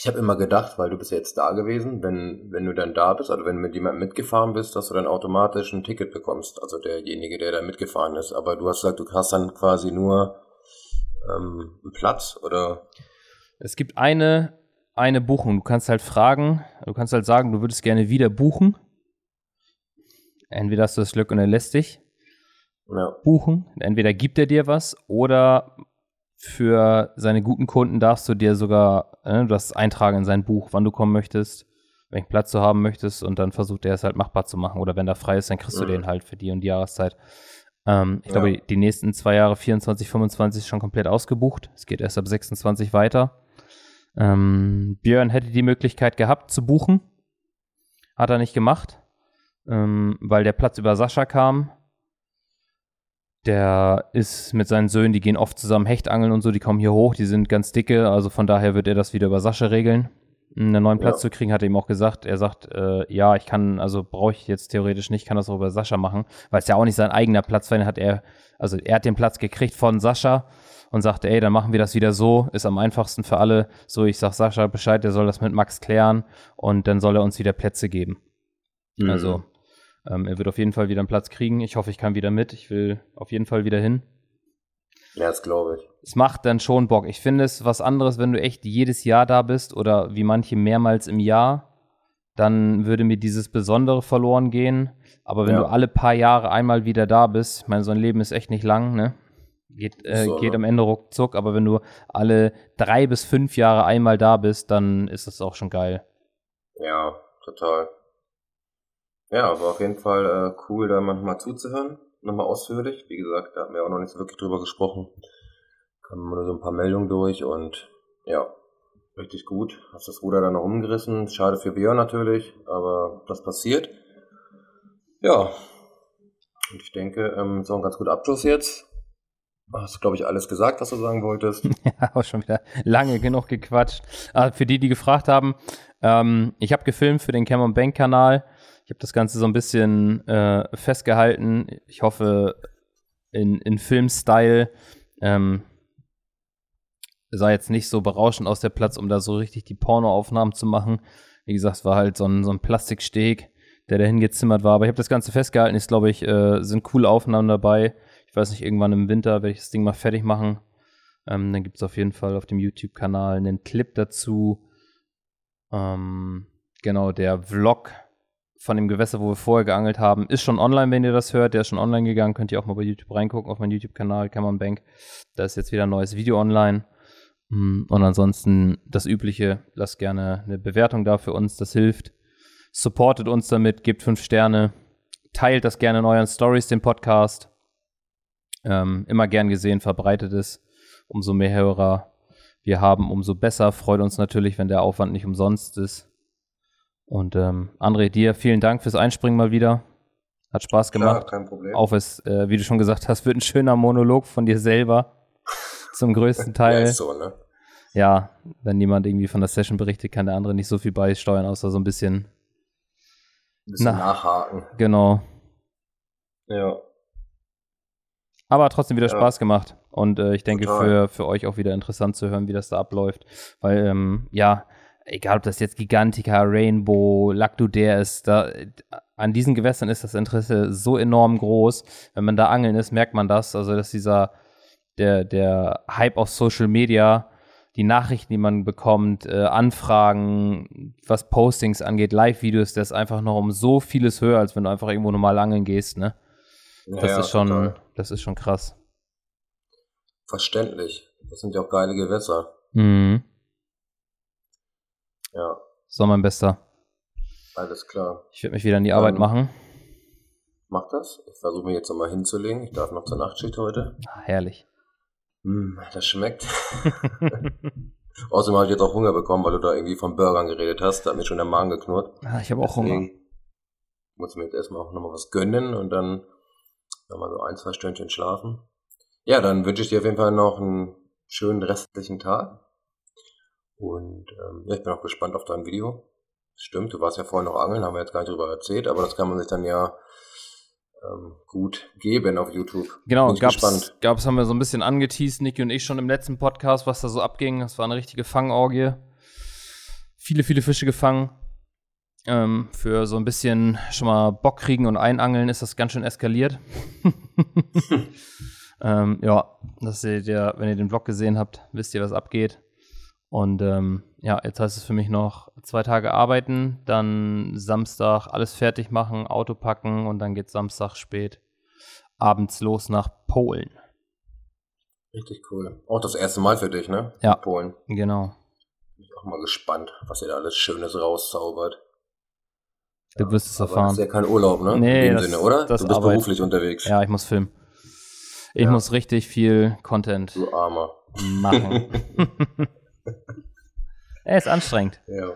Ich habe immer gedacht, weil du bist ja jetzt da gewesen, wenn, wenn du dann da bist, also wenn du mit jemandem mitgefahren bist, dass du dann automatisch ein Ticket bekommst, also derjenige, der da mitgefahren ist. Aber du hast gesagt, du hast dann quasi nur ähm, einen Platz oder? Es gibt eine, eine Buchung. Du kannst halt fragen, du kannst halt sagen, du würdest gerne wieder buchen. Entweder hast du das Glück und er lässt dich ja. buchen. Entweder gibt er dir was oder für seine guten Kunden darfst du dir sogar, äh, darfst eintragen in sein Buch, wann du kommen möchtest, welchen Platz du haben möchtest und dann versucht er es halt machbar zu machen. Oder wenn da frei ist, dann kriegst mhm. du den halt für die und die Jahreszeit. Ähm, ich ja. glaube, die nächsten zwei Jahre, 24, 25, ist schon komplett ausgebucht. Es geht erst ab 26 weiter. Ähm, Björn hätte die Möglichkeit gehabt zu buchen. Hat er nicht gemacht, ähm, weil der Platz über Sascha kam der ist mit seinen Söhnen, die gehen oft zusammen Hechtangeln und so, die kommen hier hoch, die sind ganz dicke, also von daher wird er das wieder über Sascha regeln. Einen neuen Platz ja. zu kriegen, hat er ihm auch gesagt. Er sagt, äh, ja, ich kann, also brauche ich jetzt theoretisch nicht, kann das auch über Sascha machen, weil es ja auch nicht sein eigener Platz war, hat er, also er hat den Platz gekriegt von Sascha und sagte, ey, dann machen wir das wieder so, ist am einfachsten für alle. So, ich sag Sascha Bescheid, der soll das mit Max klären und dann soll er uns wieder Plätze geben. Mhm. Also, ähm, er wird auf jeden Fall wieder einen Platz kriegen. Ich hoffe, ich kann wieder mit. Ich will auf jeden Fall wieder hin. Ja, das glaube ich. Es macht dann schon Bock. Ich finde es was anderes, wenn du echt jedes Jahr da bist oder wie manche mehrmals im Jahr. Dann würde mir dieses Besondere verloren gehen. Aber wenn ja. du alle paar Jahre einmal wieder da bist, ich meine, so ein Leben ist echt nicht lang, ne? Geht, äh, so, geht ne? am Ende ruckzuck, aber wenn du alle drei bis fünf Jahre einmal da bist, dann ist das auch schon geil. Ja, total. Ja, war auf jeden Fall äh, cool, da manchmal zuzuhören. Nochmal ausführlich. Wie gesagt, da hatten wir auch noch nicht so wirklich drüber gesprochen. Kamen nur so ein paar Meldungen durch und ja, richtig gut. Hast das Ruder dann noch umgerissen. Schade für Björn natürlich, aber das passiert. Ja. Und ich denke, ähm, auch ein ganz guter Abschluss jetzt. Hast glaube ich, alles gesagt, was du sagen wolltest? ja, auch schon wieder lange genug gequatscht. Aber für die, die gefragt haben, ähm, ich habe gefilmt für den Cameron Bank Kanal. Habe das Ganze so ein bisschen äh, festgehalten. Ich hoffe, in, in Filmstyle. Ähm, sah jetzt nicht so berauschend aus der Platz, um da so richtig die Pornoaufnahmen zu machen. Wie gesagt, es war halt so ein, so ein Plastiksteg, der dahin gezimmert war. Aber ich habe das Ganze festgehalten. Ist, glaube ich, äh, sind coole Aufnahmen dabei. Ich weiß nicht, irgendwann im Winter werde ich das Ding mal fertig machen. Ähm, dann gibt es auf jeden Fall auf dem YouTube-Kanal einen Clip dazu. Ähm, genau, der Vlog von dem Gewässer, wo wir vorher geangelt haben, ist schon online, wenn ihr das hört. Der ist schon online gegangen. Könnt ihr auch mal bei YouTube reingucken, auf meinen YouTube-Kanal, Cameron Bank. Da ist jetzt wieder ein neues Video online. Mm, und ansonsten das Übliche, lasst gerne eine Bewertung da für uns, das hilft. Supportet uns damit, gebt fünf Sterne, teilt das gerne in euren Stories, den Podcast. Ähm, immer gern gesehen, verbreitet es. Umso mehr Hörer wir haben, umso besser. Freut uns natürlich, wenn der Aufwand nicht umsonst ist. Und ähm, André, dir vielen Dank fürs Einspringen mal wieder. Hat Spaß gemacht. Klar, kein Problem. Auch es, äh, wie du schon gesagt hast, wird ein schöner Monolog von dir selber. Zum größten Teil. ja, so, ne? Ja, wenn jemand irgendwie von der Session berichtet, kann der andere nicht so viel beisteuern, außer so ein bisschen, ein bisschen Na. nachhaken. genau. Ja. Aber hat trotzdem wieder Ja. Spaß gemacht. Und äh, ich denke, Total. für, für euch auch wieder interessant zu hören, wie das da abläuft. Weil, ähm, ja, egal ob das jetzt Gigantica, Rainbow, Lactuder ist, da, an diesen Gewässern ist das Interesse so enorm groß. Wenn man da angeln ist, merkt man das. Also, dass dieser, der, der Hype auf Social Media, die Nachrichten, die man bekommt, äh, Anfragen, was Postings angeht, Live-Videos, das ist einfach noch um so vieles höher, als wenn du einfach irgendwo normal angeln gehst, ne? Das ja, ist schon, total. das ist schon krass. Verständlich. Das sind ja auch geile Gewässer. Mhm. Ja, So, mein Bester. alles klar. Ich werde mich wieder an die Arbeit Ähm. machen. Mach das. Ich versuche mich jetzt nochmal hinzulegen. Ich darf noch zur Nachtschicht heute. Ah, herrlich. Hm, das schmeckt. Außerdem habe ich jetzt auch Hunger bekommen, weil du da irgendwie von Burgern geredet hast. Da hat mir schon der Magen geknurrt. Ah, ich habe auch Hunger. Deswegen muss ich mir jetzt erstmal auch nochmal was gönnen und dann nochmal so ein, zwei Stündchen schlafen. Ja, dann wünsche ich dir auf jeden Fall noch einen schönen restlichen Tag. Und ähm, ja, ich bin auch gespannt auf dein Video. Stimmt, du warst ja vorhin noch angeln, haben wir jetzt gar nicht drüber erzählt, aber das kann man sich dann ja ähm, gut geben auf YouTube. Genau, gab's, gespannt. gab's, haben wir so ein bisschen angeteased, Niki und ich schon im letzten Podcast, was da so abging. Das war eine richtige Fangorgie. Viele, viele Fische gefangen. Ähm, für so ein bisschen schon mal Bock kriegen und einangeln ist das ganz schön eskaliert. ähm, ja, das seht ihr, wenn ihr den Vlog gesehen habt, wisst ihr, was abgeht. Und ähm, ja, jetzt heißt es für mich noch zwei Tage arbeiten, dann Samstag alles fertig machen, Auto packen und dann geht Samstag spät abends los nach Polen. Richtig cool. Auch das erste Mal für dich, ne? Ja. Polen. Genau. Bin ich auch mal gespannt, was ihr da alles Schönes rauszaubert. Du wirst es Aber das erfahren. ist ja kein Urlaub, ne? Nee, In dem das- Sinne, oder? das du bist Arbeit. beruflich unterwegs. Ja, ich muss filmen. Ich Ja. muss richtig viel Content Du Armer. machen. Er ist anstrengend. Ja.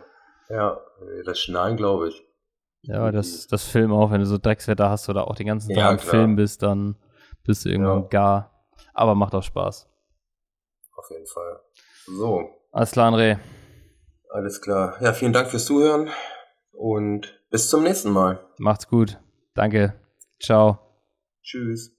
Ja, das Schnallen glaube ich. Ja, das, das Film auch, wenn du so Dreckswetter hast oder auch den ganzen Tag Ja, klar. Film bist, dann bist du irgendwann Ja. gar. Aber macht auch Spaß. Auf jeden Fall. So, Alles klar, André. alles klar. Ja, vielen Dank fürs Zuhören und bis zum nächsten Mal. Macht's gut. Danke. Ciao. Tschüss.